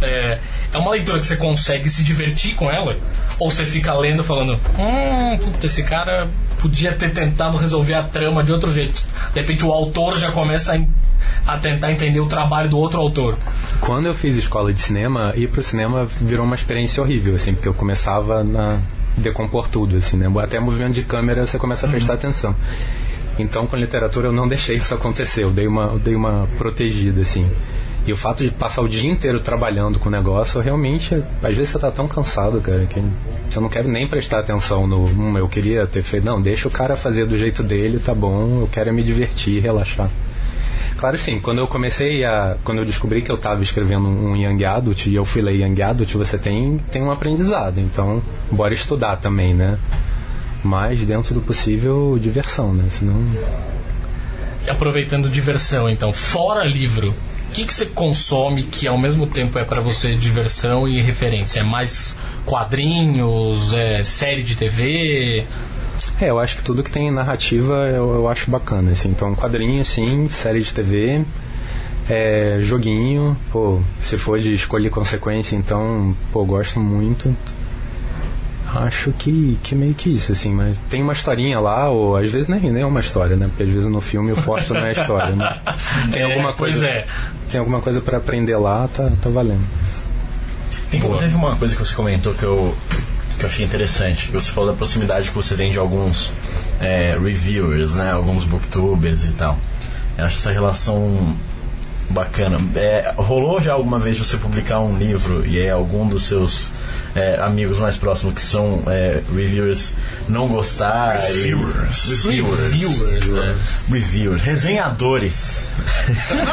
é, é uma leitura que você consegue se divertir com ela? Ou você fica lendo falando, hum, puta, esse cara podia ter tentado resolver a trama de outro jeito. De repente o autor já começa a, a tentar entender o trabalho do outro autor. Quando eu fiz escola de cinema, ir pro cinema virou uma experiência horrível, assim, porque eu começava a decompor tudo, assim, né? Até movimento de câmera você começa a prestar atenção. Então, com literatura, eu não deixei isso acontecer, eu dei uma, eu dei uma protegida, assim. E o fato de passar o dia inteiro trabalhando com o negócio, realmente, às vezes você tá tão cansado, cara, que você não quer nem prestar atenção no, hum, eu queria ter feito, não, deixa o cara fazer do jeito dele, tá bom, eu quero é me divertir, relaxar. Claro, sim. Quando eu comecei a. Quando eu descobri que eu estava escrevendo um Young Adult e eu fui ler Young Adult, você tem, tem um aprendizado. Então, bora estudar também, né? Mas, dentro do possível, diversão, né? Senão. Aproveitando diversão, então, fora livro, o que, que você consome que ao mesmo tempo é pra você diversão e referência? É mais quadrinhos, é série de TV? É, eu acho que tudo que tem narrativa eu, eu acho bacana, assim. Então, quadrinho, sim, série de TV. É, joguinho, pô, se for de escolha e consequência, então, pô, gosto muito. Acho que, que meio que isso, assim, mas tem uma historinha lá, ou às vezes nem, nem é uma história, né? Porque às vezes no filme o forte não é história, né? [LAUGHS] Tem É, alguma pois coisa. é. Tem alguma coisa pra aprender lá, tá, tá valendo. Tem, teve uma coisa que você comentou que eu, que eu achei interessante, você falou da proximidade que você tem de alguns é, reviewers, né? Alguns booktubers e tal. Eu acho essa relação bacana. É, rolou já alguma vez você publicar um livro e é algum dos seus é, amigos mais próximos que são é, reviewers não gostar? e- Reviewers. Reviewers. Reviewers, é. Reviewers. Resenhadores. [LAUGHS]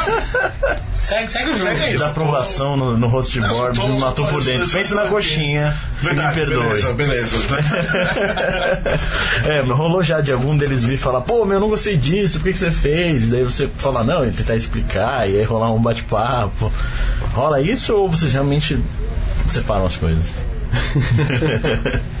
Segue, segue o jogo. Segue aí. Isso, Desaprovação no, no host board me matou por dentro. Pense na coxinha. Verdade, me perdoe. beleza, beleza. [LAUGHS] É, rolou já de algum deles vir falar, pô, meu, eu não gostei disso, por que, que você fez? E daí você fala, não, e tentar explicar, e aí rolar um bate-papo. Rola isso ou vocês realmente separam as coisas? [LAUGHS]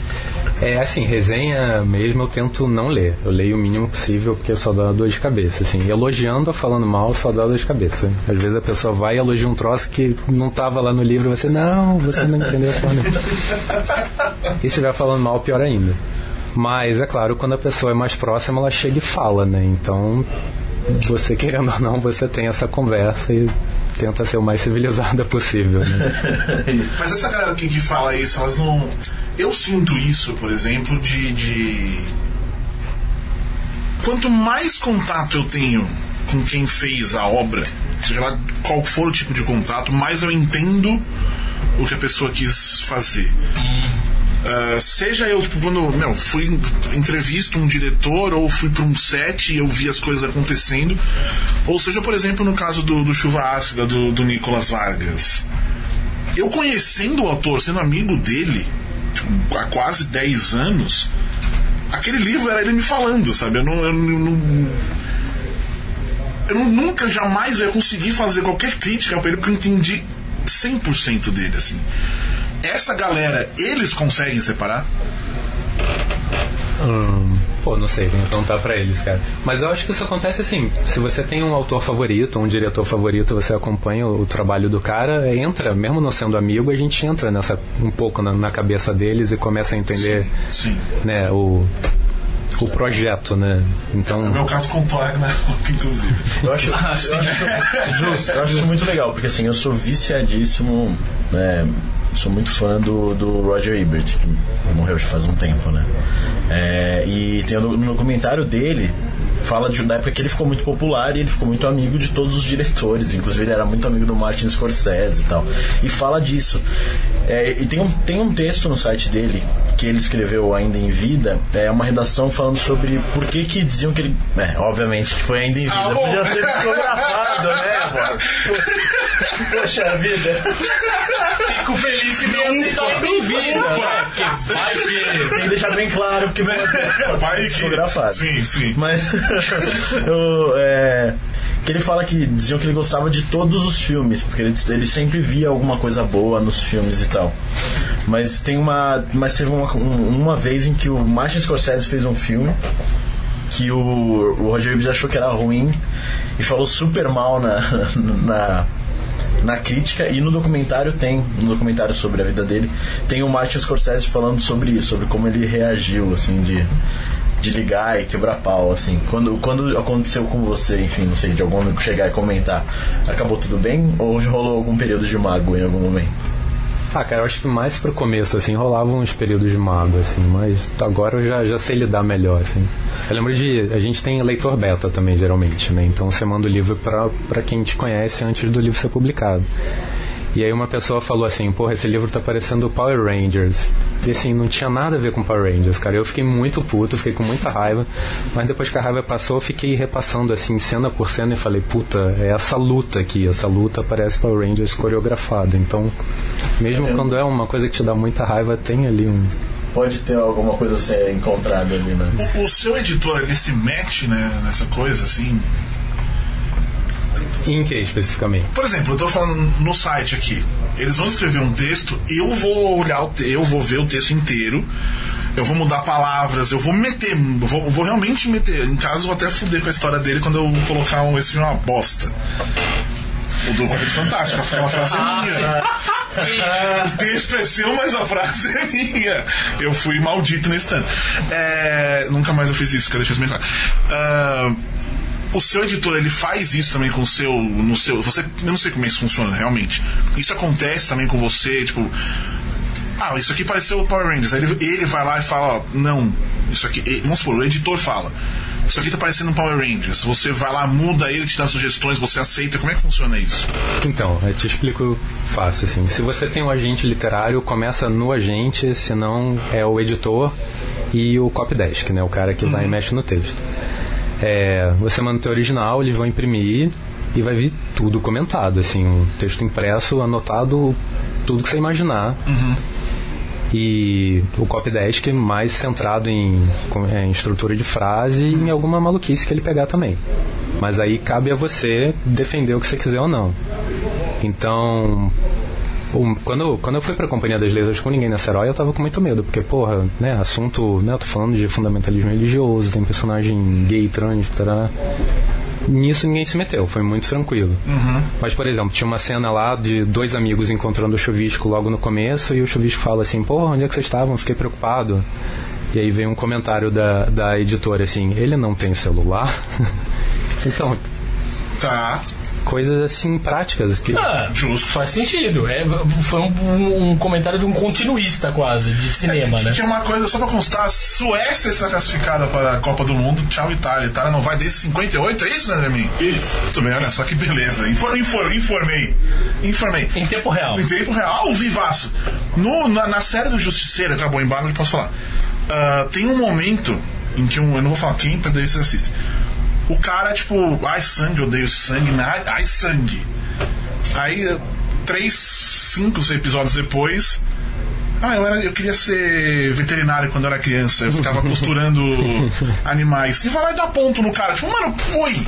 É assim, resenha mesmo eu tento não ler. Eu leio o mínimo possível porque só dá dor de cabeça. Assim, elogiando ou falando mal só dá dor de cabeça. Às vezes a pessoa vai e elogia um troço que não tava lá no livro e você, não, você não entendeu a forma. E se estiver falando mal, pior ainda. Mas é claro, quando a pessoa é mais próxima, ela chega e fala, né? Então, você querendo ou não, você tem essa conversa e tenta ser o mais civilizada possível, né? [LAUGHS] Mas essa galera que, que fala isso, elas não. Eu sinto isso, por exemplo, de, de. Quanto mais contato eu tenho com quem fez a obra, seja lá qual for o tipo de contato, mais eu entendo o que a pessoa quis fazer. Ah, seja eu, tipo, quando meu, fui entrevisto um diretor ou fui para um set e eu vi as coisas acontecendo, ou seja, por exemplo, no caso do, do Chuva Ácida do, do Nicolas Vargas. Eu conhecendo o autor, sendo amigo dele tipo, há quase 10 anos, aquele livro era ele me falando, sabe? Eu não. Eu não, eu nunca, jamais ia conseguir fazer qualquer crítica pra ele porque eu entendi 100% dele, assim. Essa galera, eles conseguem separar? Hum, pô, não sei, tem que perguntar pra eles, cara. Mas eu acho que isso acontece assim: se você tem um autor favorito, um diretor favorito, você acompanha o, o trabalho do cara, entra, mesmo não sendo amigo, a gente entra nessa um pouco na, na cabeça deles e começa a entender, Sim. né, o, o projeto, né? No Então, meu caso com o Thor Ragnarok, [LAUGHS] inclusive. Eu acho, eu acho, justo, eu acho isso muito legal, porque assim, eu sou viciadíssimo, né, sou muito fã do, do Roger Ebert, que morreu já faz um tempo, né? É, e tem no, no documentário dele, fala de, da época que ele ficou muito popular e ele ficou muito amigo de todos os diretores, inclusive ele era muito amigo do Martin Scorsese e tal. E fala disso. É, e tem um, tem um texto no site dele que ele escreveu ainda em vida, é uma redação falando sobre por que que diziam que ele. É, obviamente que foi ainda em vida. Ah. Podia ser psicografado, né, mano? Poxa vida. Fico feliz que tenha sido ainda em vida, né? Porque vai que. Tem que deixar bem claro porque Vai ser psicografado. Sim, sim. Mas [LAUGHS] é, que ele fala que diziam que ele gostava de todos os filmes, porque ele, ele sempre via alguma coisa boa nos filmes e tal. Mas tem uma. Mas teve uma, um- uma vez em que o Martin Scorsese fez um filme que o, o Roger Ebert achou que era ruim e falou super mal na, [LAUGHS] na, na crítica e no documentário tem, no documentário sobre a vida dele, tem o Martin Scorsese falando sobre isso, sobre como ele reagiu, assim, de, de ligar e quebrar pau, assim. Quando, quando aconteceu com você, enfim, não sei, de algum amigo chegar e comentar, acabou tudo bem? Ou rolou algum período de mágoa em algum momento? ah, cara, eu acho que mais pro começo, assim, rolavam uns períodos de mágoa, assim, mas agora eu já, já sei lidar melhor, assim. Eu lembro de. A gente tem leitor beta também, geralmente, né? Então você manda o livro pra, pra quem te conhece antes do livro ser publicado. E aí uma pessoa falou assim, porra, esse livro tá parecendo Power Rangers. E assim, não tinha nada a ver com Power Rangers, cara. Eu fiquei muito puto, fiquei com muita raiva. Mas depois que a raiva passou, eu fiquei repassando assim, cena por cena e falei, puta, é essa luta aqui, essa luta parece Power Rangers coreografado. Então, mesmo quando é uma coisa que te dá muita raiva, tem ali um. Pode ter alguma coisa a ser encontrada ali, né? O, o seu editor, ele se mete né, nessa coisa, assim? Em que especificamente? Por exemplo, eu tô falando no site aqui. Eles vão escrever um texto, eu vou olhar o eu vou ver o texto inteiro, eu vou mudar palavras, eu vou meter, eu vou, eu vou realmente meter. Em caso, eu vou até fuder com a história dele quando eu colocar um, esse filme é uma bosta. O do Quarteto Fantástico, aquela frase é Ah, minha. [LAUGHS] O texto é seu, mas a frase é minha. Eu fui maldito nesse tanto. É, nunca mais eu fiz isso, quero deixar isso bem claro. Ah, o seu editor, ele faz isso também com o seu. No seu você, eu não sei como isso funciona realmente. Isso acontece também com você, tipo. Ah, isso aqui pareceu o Power Rangers. Aí ele, ele vai lá e fala, ó, não, isso aqui. Vamos supor, o editor fala. Isso aqui tá parecendo um Power Rangers. Você vai lá, muda ele, te dá sugestões, você aceita. Como é que funciona isso? Então, eu te explico fácil, assim. Se você tem um agente literário, começa no agente, senão é o editor e o copydesk, né? O cara que vai e mexe no texto. É, você manda o original, eles vão imprimir e vai vir tudo comentado, assim, um texto impresso, anotado, tudo que você imaginar. E o copydesk mais centrado em, com- em estrutura de frase e em alguma maluquice que ele pegar também. Mas aí cabe a você defender o que você quiser ou não. Então, o- quando, quando eu fui pra Companhia das Letras com ninguém nessa herói, eu tava com muito medo, porque, porra, né, assunto, né, eu tô falando de fundamentalismo religioso, tem personagem gay, trans, tará. Nisso ninguém se meteu, foi muito tranquilo. Mas, por exemplo, tinha uma cena lá de dois amigos encontrando o Chuvisco logo no começo, e o Chuvisco fala assim, porra, onde é que vocês estavam? Fiquei preocupado. E aí vem um comentário da, da editora assim, ele não tem celular? [LAUGHS] então, Tá, coisas assim práticas que Ah, justo. faz sentido. É, foi um, um- comentário de um continuista quase, de cinema, né? Tinha uma coisa só pra constar: a Suécia está classificada para a Copa do Mundo. Tchau, Itália. Itália não vai desde 58, é isso, né, André? Isso. Muito bem, olha só que beleza. Infor, infor, informei. Informei. Em tempo real. Em tempo real, vivaço. No, na, na série do Justiceiro, acabou em embargo, eu posso falar. Ah, tem um momento em que um. Eu não vou falar quem, pra daí vocês assistem. O cara, tipo, ai sangue, odeio sangue, ai, ai sangue. Aí, três, cinco episódios depois. Ah, eu, era, eu queria ser veterinário quando eu era criança. Eu ficava costurando [LAUGHS] animais. E vai lá e dá ponto no cara. Tipo, mano, oi!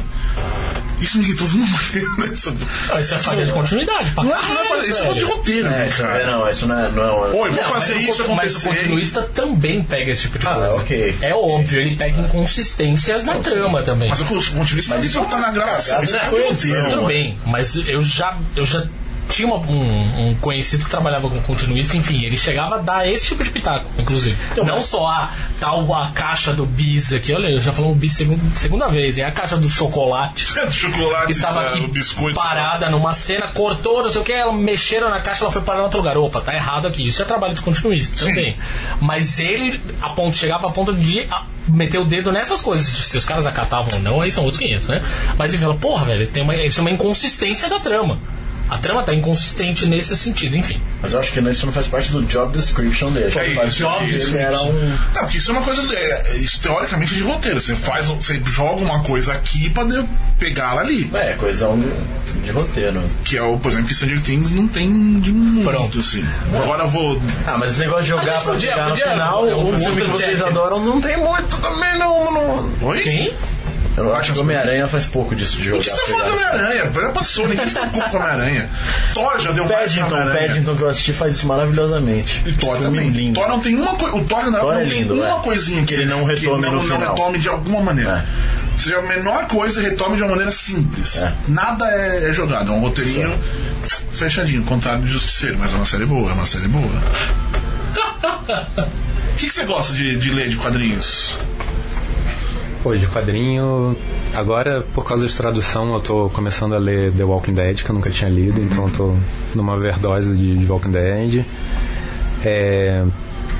Isso me uma maneira. nessa- Ah, Isso é falha de continuidade. Pra Não é, não é caralho, fazer- isso é falta de roteiro, É, né, isso, é, cara? não, isso não é. Não é Oi, vou Não, fazer mas o isso con- Mas o acontecer. continuista também pega esse tipo de Ah, coisa. ok. É óbvio, ele pega inconsistências na trama também. Mas o continuista Mas isso isso tá na gravação. Isso é roteiro. Tudo bem, mas eu já, eu já tinha uma- um, um conhecido que trabalhava com continuista, enfim, ele chegava a dar esse tipo de pitaco, inclusive. não só a tal a caixa do bis aqui, olha, eu já falei um bis segun- segunda vez, é a caixa do chocolate. [LAUGHS] Do chocolate, que estava tá, aqui biscoito. parada numa cena, cortou, não sei o que, ela mexeram na caixa, ela foi parar em outro lugar. Opa, tá errado aqui. Isso é trabalho de continuista também. Mas ele a ponto, chegava a ponto de ah, meter o dedo nessas coisas. Se os caras acatavam ou não, aí são outros 500, né? Mas ele fala, porra, velho, tem uma, isso é uma inconsistência da trama. A trama tá inconsistente nesse sentido, enfim. Mas eu acho que isso não faz parte do job description dele. É Faz é isso, ele era um. Não, porque isso é uma coisa. É, isso teoricamente de roteiro. Você faz. Você joga uma coisa aqui pra pegá-la ali. É, coisa de, de roteiro. Que é o, por exemplo, que Stranger Things não tem de muito, Pronto. assim. Agora eu vou. Ah, mas esse negócio de A jogar pra podia- pegar no podia- final, o filme que vocês adoram não tem muito também, não. não. Oi? Quem? Eu acho que o Homem-Aranha faz pouco disso de O jogar. que você tá falando do pegar. Homem-Aranha? Já passou, ninguém se preocupa com o Homem-Aranha. Thor já deu o Paddington, Homem-Aranha. Paddington que eu assisti faz isso maravilhosamente. E Thor Filme também. lindo. Thor não tem uma coisa. O Thor, na Thor não é tem lindo, uma é. coisinha que, ele não retome que no não, não final. retome de alguma maneira. Seja a menor coisa, retome de uma maneira simples. É. Nada é, é jogado, é um roteirinho fechadinho, contrário de Justiceiro, mas é uma série boa, é uma série boa. [LAUGHS] O que, que você gosta de, de ler de quadrinhos? Pô, de quadrinho. Agora, por causa de tradução, eu tô começando a ler The Walking Dead, que eu nunca tinha lido, então eu tô numa overdose de, de Walking Dead. É.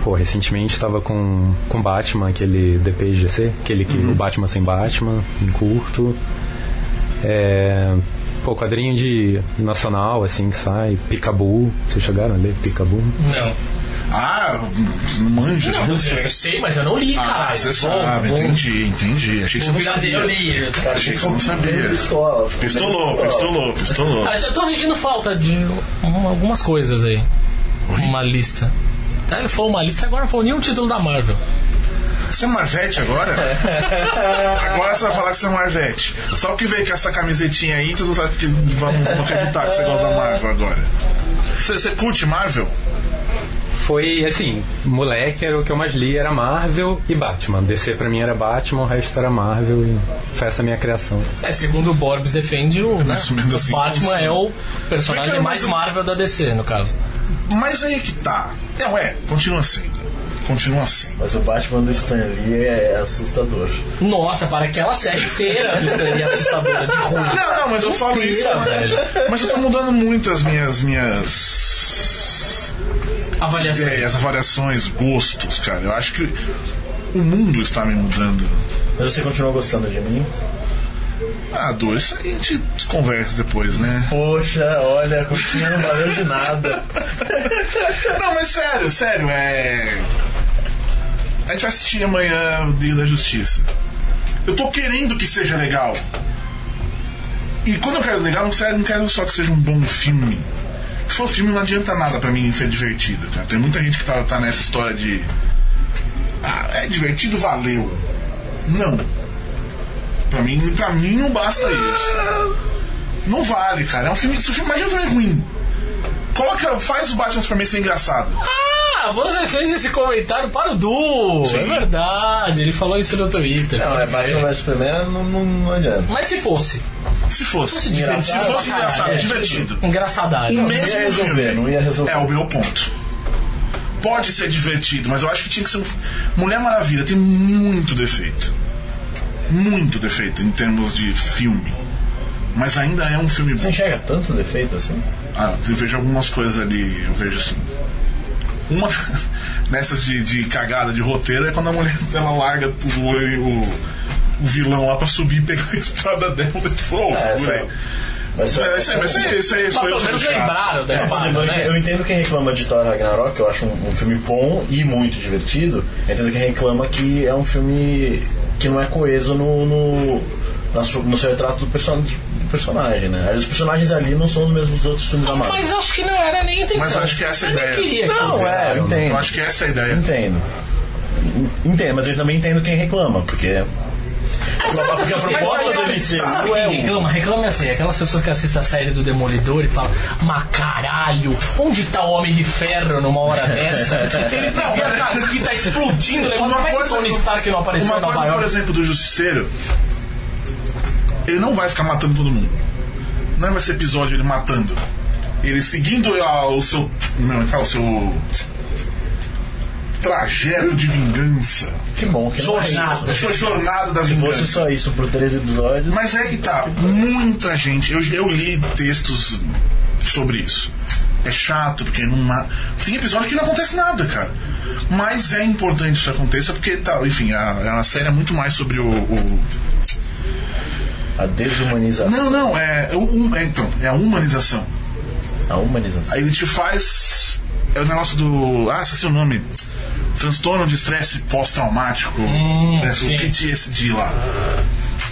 Pô, recentemente tava com, com Batman, aquele DPGC, aquele que o Batman sem Batman, em curto. É. Pô, quadrinho de nacional, assim, que sai, Picabu. Vocês chegaram a ler Picabu? Não. Ah, não manja. Não, eu sei, eu sei, mas eu não li, Ah, caralho. você Vou- sabe, vou- entendi, entendi. Achei que você não sabia. eu li. Achei que você não sabia. Pistola. Pistolou, pistolou, pistolou. Ah, Eu tô sentindo falta de um- algumas coisas aí. Uma lista. Tá, ele falou uma lista, agora não falou nenhum título da Marvel. Você é Marvete agora? [LAUGHS] agora você vai falar que você é Marvete. Só que veio com essa camisetinha aí, todo mundo sabe que vamos acreditar que você gosta da Marvel agora. Você, você curte Marvel? Foi assim, moleque era o que eu mais li, era Marvel e Batman. DC pra mim era Batman, o resto era Marvel e foi essa a minha criação. É, segundo o Borbs defende, o, né, assim o Batman funciona. é o personagem Porque, mais mas- Marvel da DC, no caso. Mas aí que tá. Não, é, continua sendo. Continua sendo. Mas o Batman do Stan Lee é assustador. Nossa, para aquela série inteira do Stanley assustadora de ruim. Não, não, mas eu falo isso. Velho. Mas eu tô mudando muito as minhas. minhas. Avaliação. ideias, avaliações, gostos, cara. Eu acho que o mundo está me mudando. Mas você continua gostando de mim? Ah, Du, isso aí a gente conversa depois, né? Poxa, olha, a continha não valeu de nada. [LAUGHS] Não, mas sério, sério, é. A gente vai assistir amanhã o Dia da Justiça. Eu tô querendo que seja legal. E quando eu quero legal, não quero, não quero só que seja um bom filme. Se for filme, não adianta nada pra mim ser divertido, cara. Tem muita gente que tá, tá nessa história de. Ah, é divertido, valeu. Não. Pra mim, pra mim não basta isso. Não vale, cara. É um filme. Se o filme, imagina um filme ruim. Coloca, faz o Batman Superman ser engraçado. Ah, você fez esse comentário para o Du. Sim. É verdade, ele falou isso no Twitter. Não, é Batman vs Superman, não, não, não adianta. Mas se fosse. Se fosse. Se engraçado, fosse Caralho, engraçado, é. divertido. Engraçadagem. O mesmo ia resolver, filme. não ia resolver. É o meu ponto. Pode ser divertido, mas eu acho que tinha que ser um. Mulher Maravilha tem muito defeito. Muito defeito em termos de filme. Mas ainda é um filme Você bom. enxerga tanto defeito assim? Ah, eu vejo algumas coisas ali, eu vejo assim. Uma [LAUGHS] nessas de, de cagada de roteiro é quando a mulher ela larga o, o, o vilão lá pra subir e pegar a espada dela e oh, É, segura essa- aí. Mas, É, isso aí, mas isso aí, isso lembraram da É, espada, eu, né? eu entendo quem reclama de Thor Ragnarok, que eu acho um, um filme bom e muito divertido. Eu entendo quem reclama que é um filme que não é coeso no, no, no seu retrato do, person, do personagem, né? Os personagens ali não são os mesmos dos outros filmes da Marvel. Mas acho que não era nem a intenção. Mas acho que essa é a ideia. queria que Não, fizesse. é, eu entendo. Eu acho que essa é a ideia. Entendo. Entendo, mas eu também entendo quem reclama, porque. Porque a Mas proposta sabe- do MCU Sabe é quem reclama? Reclama assim, aquelas pessoas que assistem a série do Demolidor e falam, mas caralho, onde tá o Homem de Ferro numa hora dessa? [LAUGHS] Ele tá vendo tá- que tá explodindo o negócio, como é que o Tony Stark não apareceu uma Nova coisa, por exemplo, do Justiceiro, ele não vai ficar matando todo mundo. Não vai ser episódio ele matando. Ele seguindo a- o seu. Não, fala, o seu. Trajeto de vingança. Que bom que não é Jornada. A isso. sua jornada das Se fosse só isso por três episódios. Mas é que tá, muita gente. Eu, eu li textos sobre isso. É chato, porque não. Tem episódio que não acontece nada, cara. Mas é importante isso aconteça, porque, tá, enfim, a, a série é muito mais sobre o- o, A desumanização. Não, não, é, é, um- é, então, é a humanização. A humanização. Aí ele te faz. É o negócio do. Ah, esqueci o nome. Transtorno de estresse pós-traumático. é, sim. o PTSD lá.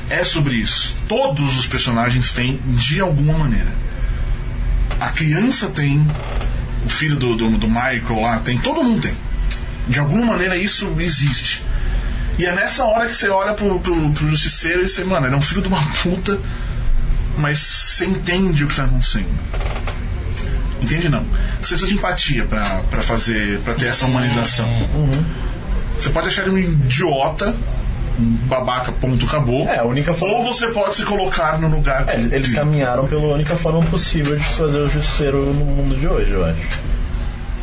É sobre isso. Todos os personagens têm de alguma maneira. A criança tem. O filho do, do, do Michael lá tem. Todo mundo tem. De alguma maneira isso existe. E é nessa hora que você olha pro, pro, pro justiceiro e você, mano, ele é um filho de uma puta, mas você entende o que tá acontecendo. Entende não? Você precisa de empatia pra, pra fazer. para ter essa humanização. Você pode achar ele um idiota, um babaca, ponto, acabou. É, a única forma. Ou você pode se colocar no lugar É, eles caminharam pela única forma possível de fazer o justiceiro no mundo de hoje, eu acho.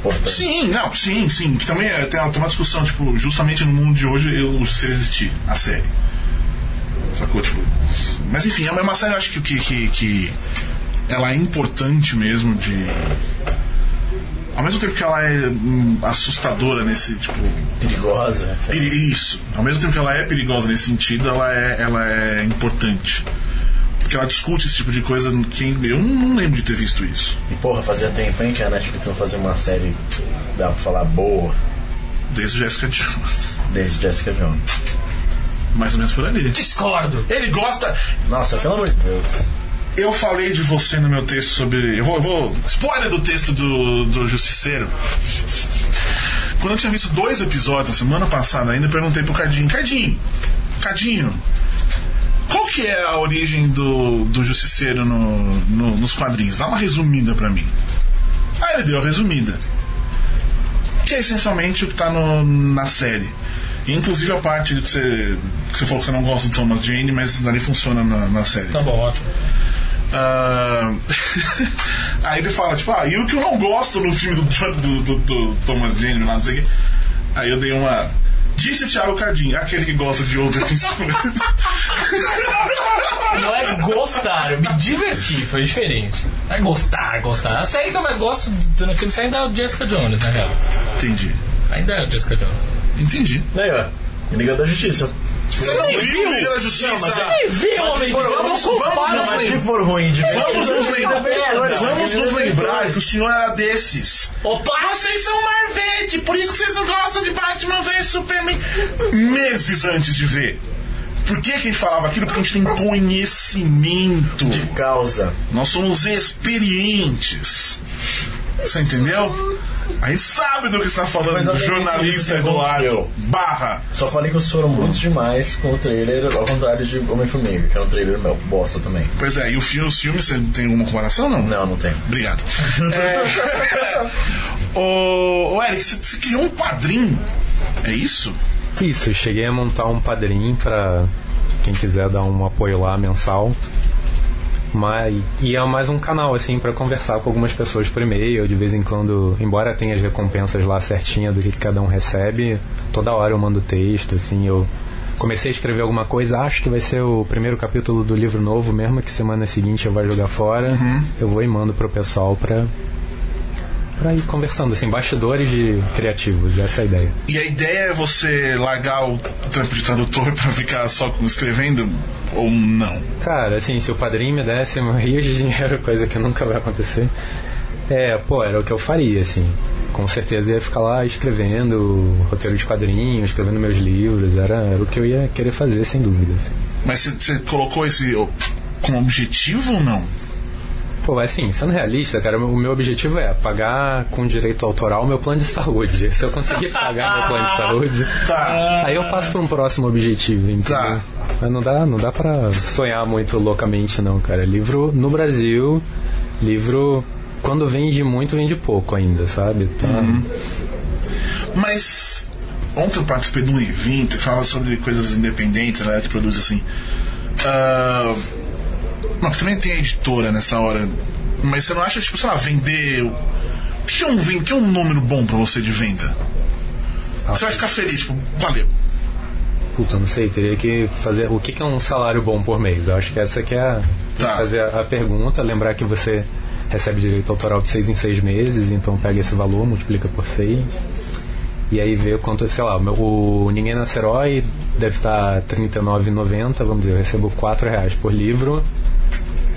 Portanto, Sim, não, sim, sim. Que também é, tem, uma- tem uma discussão, tipo, justamente no mundo de hoje, eu, se existir, a série. Sacou? Tipo. Mas enfim, é uma série, eu acho que, que, que, que ela é importante mesmo de. Ao mesmo tempo que ela é hum, assustadora nesse, tipo. perigosa. né? peri- Isso. Ao mesmo tempo que ela é perigosa nesse sentido, ela é, ela é importante. Porque ela discute esse tipo de coisa que eu não lembro de ter visto isso. E porra, fazia tempo, hein, que a Netflix não fazia uma série, dá pra falar, boa, Desde Jessica Jones. desde Jessica Jones. Mais ou menos por ali. Discordo. Ele gosta. Nossa, pelo amor de Deus. Eu falei de você no meu texto sobre. Eu vou. Eu vou spoiler do texto do, do Justiceiro. Quando eu tinha visto dois episódios na semana passada, ainda perguntei pro Cadinho: Cadinho, Cadinho, qual que é a origem do, do Justiceiro no, no- nos quadrinhos? Dá uma resumida pra mim. Aí ele deu a resumida. que é essencialmente o que tá no- na série. Inclusive a parte que você, que você falou que você não gosta do Thomas Jane, mas dali funciona na, na série. Tá bom, ótimo. Ah, [LAUGHS] aí ele fala, tipo, ah, e o que eu não gosto no filme do, do, do- do Thomas Jane, lá, não sei o quê. Aí eu dei uma. Disse Thiago Cardim, aquele que gosta de outro defensor. [LAUGHS] Não é gostar, eu me diverti, foi diferente. Não é gostar, gostar. A série que eu mais gosto do Netflix ainda é o Jessica Jones, na real. Entendi. Ainda é o Jessica Jones. Entendi. Aí, ó. Liga da Justiça. Você não viu Liga da Justiça? Nem vê, homem, Vamos, vamos vamos, comparar, vamos, mas- Se for ruim de Vamos nos lembrar, vamos nos lembrar que o senhor era desses. Opa! Vocês são Marvete, por isso que vocês não gostam de Batman vs Superman. Meses antes de ver. Por que, que a gente falava aquilo? Porque a gente tem conhecimento. causa. Nós somos experientes. Você entendeu? A gente sabe do que está falando, jornalista Eduardo. Barra. Só falei que vocês foram muitos demais com o trailer, ao contrário de Homem-Formiga, que é um trailer meu, bosta também. Pois é, e o filme, os filmes, você tem alguma comparação não? Não, não tem. Obrigado. [LAUGHS] É... ô, ô, Eric, você, você criou um padrinho. É isso? Isso, cheguei a montar um padrinho pra quem quiser dar um apoio lá mensal. Mas, e é mais um canal, assim, pra conversar com algumas pessoas por e-mail, de vez em quando, embora tenha as recompensas lá certinha do que cada um recebe, toda hora eu mando texto, assim, eu comecei a escrever alguma coisa, acho que vai ser o primeiro capítulo do livro novo, mesmo que semana seguinte eu vá jogar fora, eu vou e mando pro pessoal pra, pra ir conversando, assim, bastidores de criativos, essa é a ideia. E a ideia é você largar o trampo de tradutor pra ficar só com- escrevendo ou não? Cara, assim, se o padrinho me desse um rio de dinheiro, [LAUGHS] coisa que nunca vai acontecer, é, pô, era o que eu faria, assim. Com certeza ia ficar lá escrevendo roteiro de quadrinhos, escrevendo meus livros, era, era o que eu ia querer fazer, sem dúvida. assim. Mas você, colocou esse ó, como objetivo ou não? Pô, assim, sendo realista, cara, o meu objetivo é pagar com direito autoral o meu plano de saúde. [LAUGHS] Se eu conseguir pagar meu plano de saúde, Tá. aí eu passo para um próximo objetivo, entendeu? Tá. Mas não dá, não dá pra sonhar muito loucamente, não, cara. Livro no Brasil, livro quando vende muito, vende pouco ainda, sabe? Tá. Mas ontem eu participei de um evento que fala sobre coisas independentes, galera que produz assim. Ah, não, também tem editora nessa hora. Mas você não acha, tipo, sei lá, vender. O que é um, o que é um número bom pra você de venda? Você vai ficar feliz, tipo, valeu. Puta, não sei, teria que fazer. O que que é um salário bom por mês? Eu acho que essa que é a. Tá. Fazer a, a pergunta, lembrar que você recebe direito autoral de seis em seis meses, então pega esse valor, multiplica por seis. E aí vê quanto, sei lá, o, o Ninguém Nasce Herói deve estar R$ 39,90, vamos dizer, eu recebo 4 reais por livro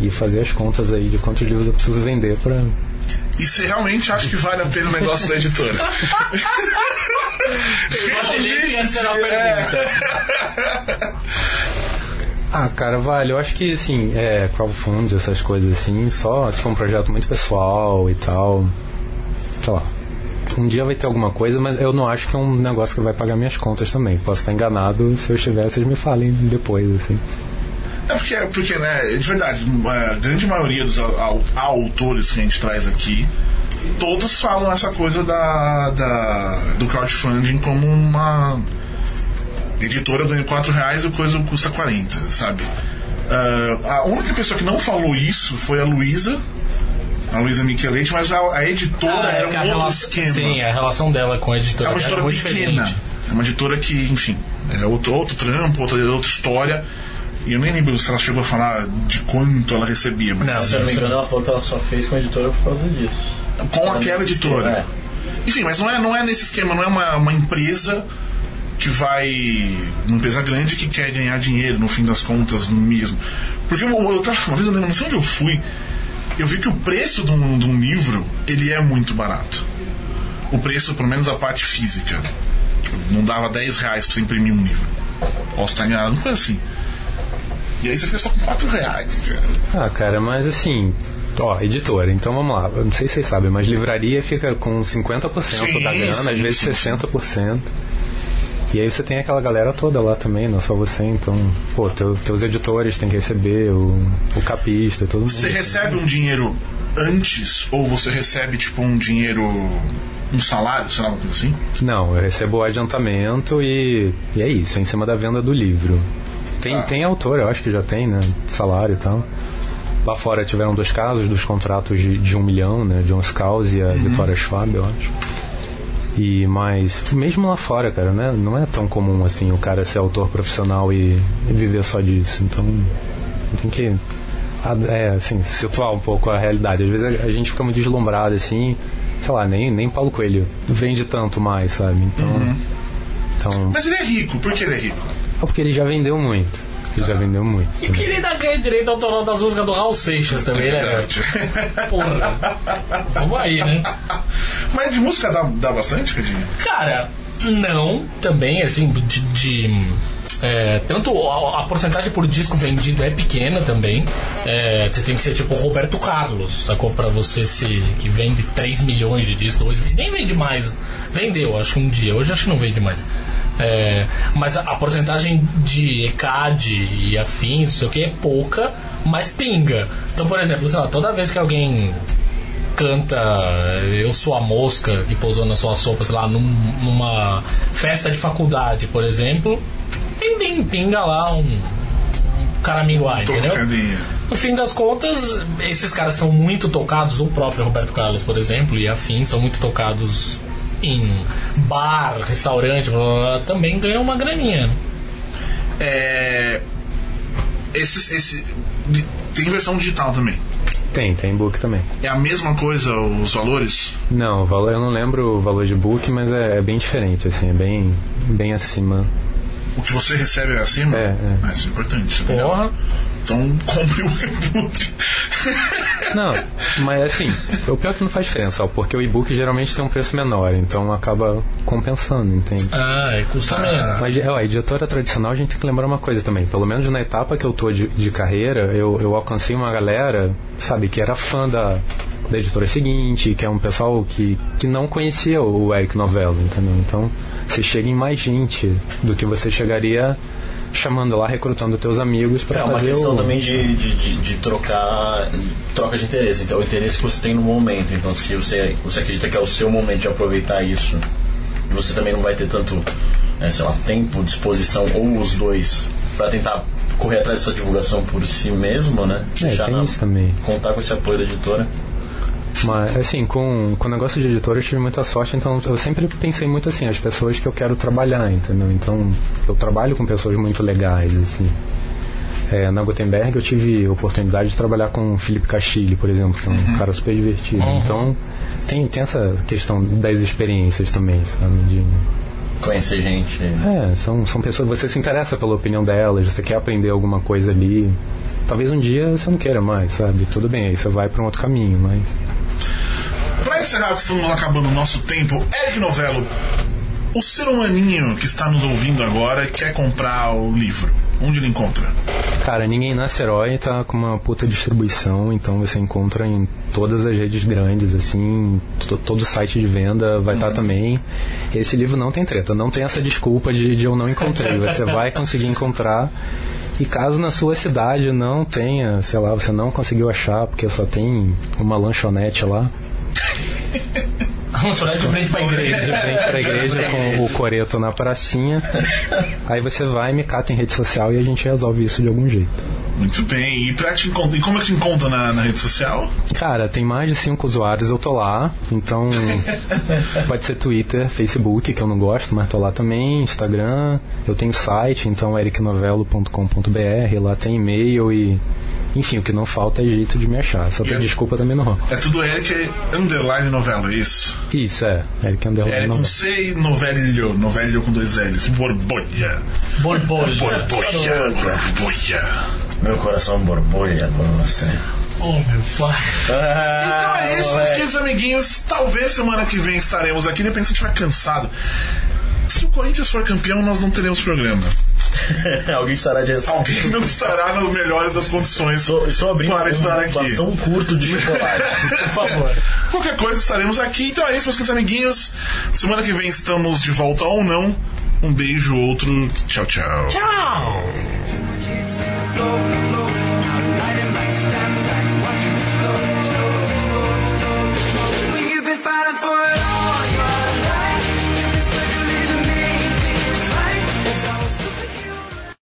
e fazer as contas aí de quantos livros eu preciso vender pra. E você realmente acha que vale a pena o negócio da editora? [LAUGHS] Imaginei que essa era a pergunta. Ah, cara, vale. Eu acho que, assim, é, crowdfunding, essas coisas assim, só se for um projeto muito pessoal e tal. Sei lá. Um dia vai ter alguma coisa, mas eu não acho que é um negócio que vai pagar minhas contas também. Posso estar enganado, se eu estiver, vocês me falem depois, assim. É porque, porque, né, de verdade, a grande maioria dos au- au- autores que a gente traz aqui, todos falam essa coisa da, da- do crowdfunding como uma editora ganha 4 reais e coisa custa 40, sabe? Ah, a única pessoa que não falou isso foi a Luísa, a Luísa Micheletti, mas a, a editora era um que a outro relação- esquema. Sim, a relação dela com a É editora uma era editora pequena. diferente. É uma editora que, enfim, é outro, outro trampo, outra, outra história. E eu nem lembro se ela chegou a falar de quanto ela recebia, mas Não, Se eu não me engano, ela falou que ela só fez com a editora por causa disso. com Ela aquela editora. esquema, Enfim, mas não é, não é nesse esquema, não é uma, uma empresa que vai. Uma empresa grande que quer ganhar dinheiro, no fim das contas, mesmo. Porque eu, eu tava- uma vez eu lembro, não sei onde eu fui, eu vi que o preço de um, de um livro ele é muito barato. O preço, pelo menos a parte física. Não dava 10 reais pra você imprimir um livro. Posso estar enganado, uma coisa assim. E aí você fica só com 4 reais, cara. Ah, cara, mas assim. Ó, editora, então vamos lá. Não sei se vocês sabem, mas livraria fica com 50% Sim, da grana, sim, às vezes sim. 60%. E aí você tem aquela galera toda lá também, não só você, então, pô, teu, teus editores têm que receber, o, o capista, todo mundo. Você recebe um dinheiro antes ou você recebe tipo um dinheiro um salário, sei lá, uma coisa assim? Não, eu recebo o adiantamento e, e é isso, é em cima da venda do livro. Tem, tem autor, eu acho que já tem, né? Salário e tal. Lá fora tiveram dois casos dos contratos de, de um milhão, né? John Scouse e a Vitória Schwab, eu acho. E mas mesmo lá fora, cara, né? Não é tão comum assim o cara ser autor profissional e, e viver só disso. Então tem que é, assim, situar um pouco a realidade. Às vezes a, a gente fica muito deslumbrado assim, sei lá, nem, nem Paulo Coelho vende tanto mais, sabe? Então. Então. Mas ele é rico, por que ele é rico? É porque ele já vendeu muito. Ele já vendeu muito. E que ele ainda ganha direito autoral das músicas do Raul Seixas também, né? Verdade. Porra. Vamos aí, né? Mas de música dá, dá bastante, Cadinho? Cara, não, também, assim, de. de, é, tanto a, a porcentagem por disco vendido é pequena também. É, você tem que ser tipo Roberto Carlos, sacou? Pra você se. que vende 3 milhões de discos, 2 nem vende mais. Vendeu, acho que um dia, hoje acho que não vende mais. É, mas a, a porcentagem de ECAD e afins, não sei o que, é pouca, mas pinga. Então, por exemplo, sei lá, toda vez que alguém canta Eu Sou a Mosca que pousou nas suas sopas lá num- numa festa de faculdade, por exemplo, tem, tem pinga lá um, um caraminguá, entendeu? Tocadinha. No fim das contas, esses caras são muito tocados, o próprio Roberto Carlos, por exemplo, e afins, são muito tocados em bar, restaurante, blá, blá, blá, também ganham uma graninha. É. Esse, esse. Tem versão digital também. Tem, tem book também. É a mesma coisa os valores? Não, valor, eu não lembro o valor de book, mas é, é bem diferente, assim, é bem, bem acima. O que você recebe é acima? É, é. Ah, isso é importante. é. Porra. Então [LAUGHS] compre o e-book. Não, mas assim, o pior é que não faz diferença, ó, porque o e-book geralmente tem um preço menor, então acaba compensando, entende? Ah, é, custa menos. Mas ó, a editora tradicional a gente tem que lembrar uma coisa também. Pelo menos na etapa que eu tô de, de carreira, eu, eu alcancei uma galera, sabe, que era fã da, da editora seguinte, que é um pessoal que, que não conhecia o Eric Novello, entendeu? Então você chega em mais gente do que você chegaria chamando lá, recrutando teus amigos para É uma fazer questão o... também de, de, de, de trocar troca de interesse. Então, o interesse que você tem no momento. Então, se você, você acredita que é o seu momento de aproveitar isso, e você também não vai ter tanto, é, sei lá, tempo, disposição, ou os dois, para tentar correr atrás dessa divulgação por si mesmo, né? É, tem isso também. Contar com esse apoio da editora. Mas, assim, com, com o negócio de editora eu tive muita sorte, então eu sempre pensei muito assim, as pessoas que eu quero trabalhar, entendeu? Então, eu trabalho com pessoas muito legais, assim. É, na Gutenberg eu tive a oportunidade de trabalhar com o Felipe Castilho, por exemplo, que é um cara super divertido. Então, tem, tem essa questão das experiências também, sabe? De, Conhecer gente. é, são, são pessoas, você se interessa pela opinião delas, você quer aprender alguma coisa ali. Talvez um dia você não queira mais, sabe? Tudo bem, aí você vai para um outro caminho, mas... Pra encerrar, que estamos acabando o nosso tempo, Eric Novello, o ser humaninho que está nos ouvindo agora e quer comprar o livro, onde ele encontra? Cara, Ninguém Nasce Herói tá com uma puta distribuição, então você encontra em todas as redes grandes, assim, to- todo site de venda vai estar também. Esse livro não tem treta, não tem essa desculpa de, de eu não encontrei. [LAUGHS] Você vai conseguir encontrar. E caso na sua cidade não tenha, sei lá, você não conseguiu achar, porque só tem uma lanchonete lá, De frente pra igreja. de frente pra igreja com o coreto na pracinha. Aí você vai, me cata em rede social e a gente resolve isso de algum jeito. Muito bem, e, pra te encont- e como é que te encontra na, na rede social? Cara, tem mais de cinco usuários, eu tô lá. Então, [LAUGHS] pode ser Twitter, Facebook, que eu não gosto, mas tô lá também, Instagram. Eu tenho site, então ericnovelo.com.br, lá tem e-mail e. Enfim, o que não falta é jeito de me achar. Essa Yeah. desculpa também não rola. É tudo Eric underline novela, é isso? Isso, é. Eric Underline Eric com Novelo. C e novelho, novelho com dois L's. Borbolha. Borbolha. Borbolha, borbolha. Meu coração borbolha por você. Oh, meu pai. Então é isso, meus queridos amiguinhos. Talvez semana que vem estaremos aqui, depende se gente estiver cansado. Se o Corinthians for campeão, nós não teremos programa. [LAUGHS] Alguém estará de ressaca. Alguém não estará nas melhores das condições Estou, estou abrindo para estar um aqui. bastão curto de chocolate. Por favor. [LAUGHS] Qualquer coisa estaremos aqui. Então é isso, meus queridos amiguinhos. Semana que vem estamos de volta ou não. Um beijo, outro. Tchau, tchau. Tchau.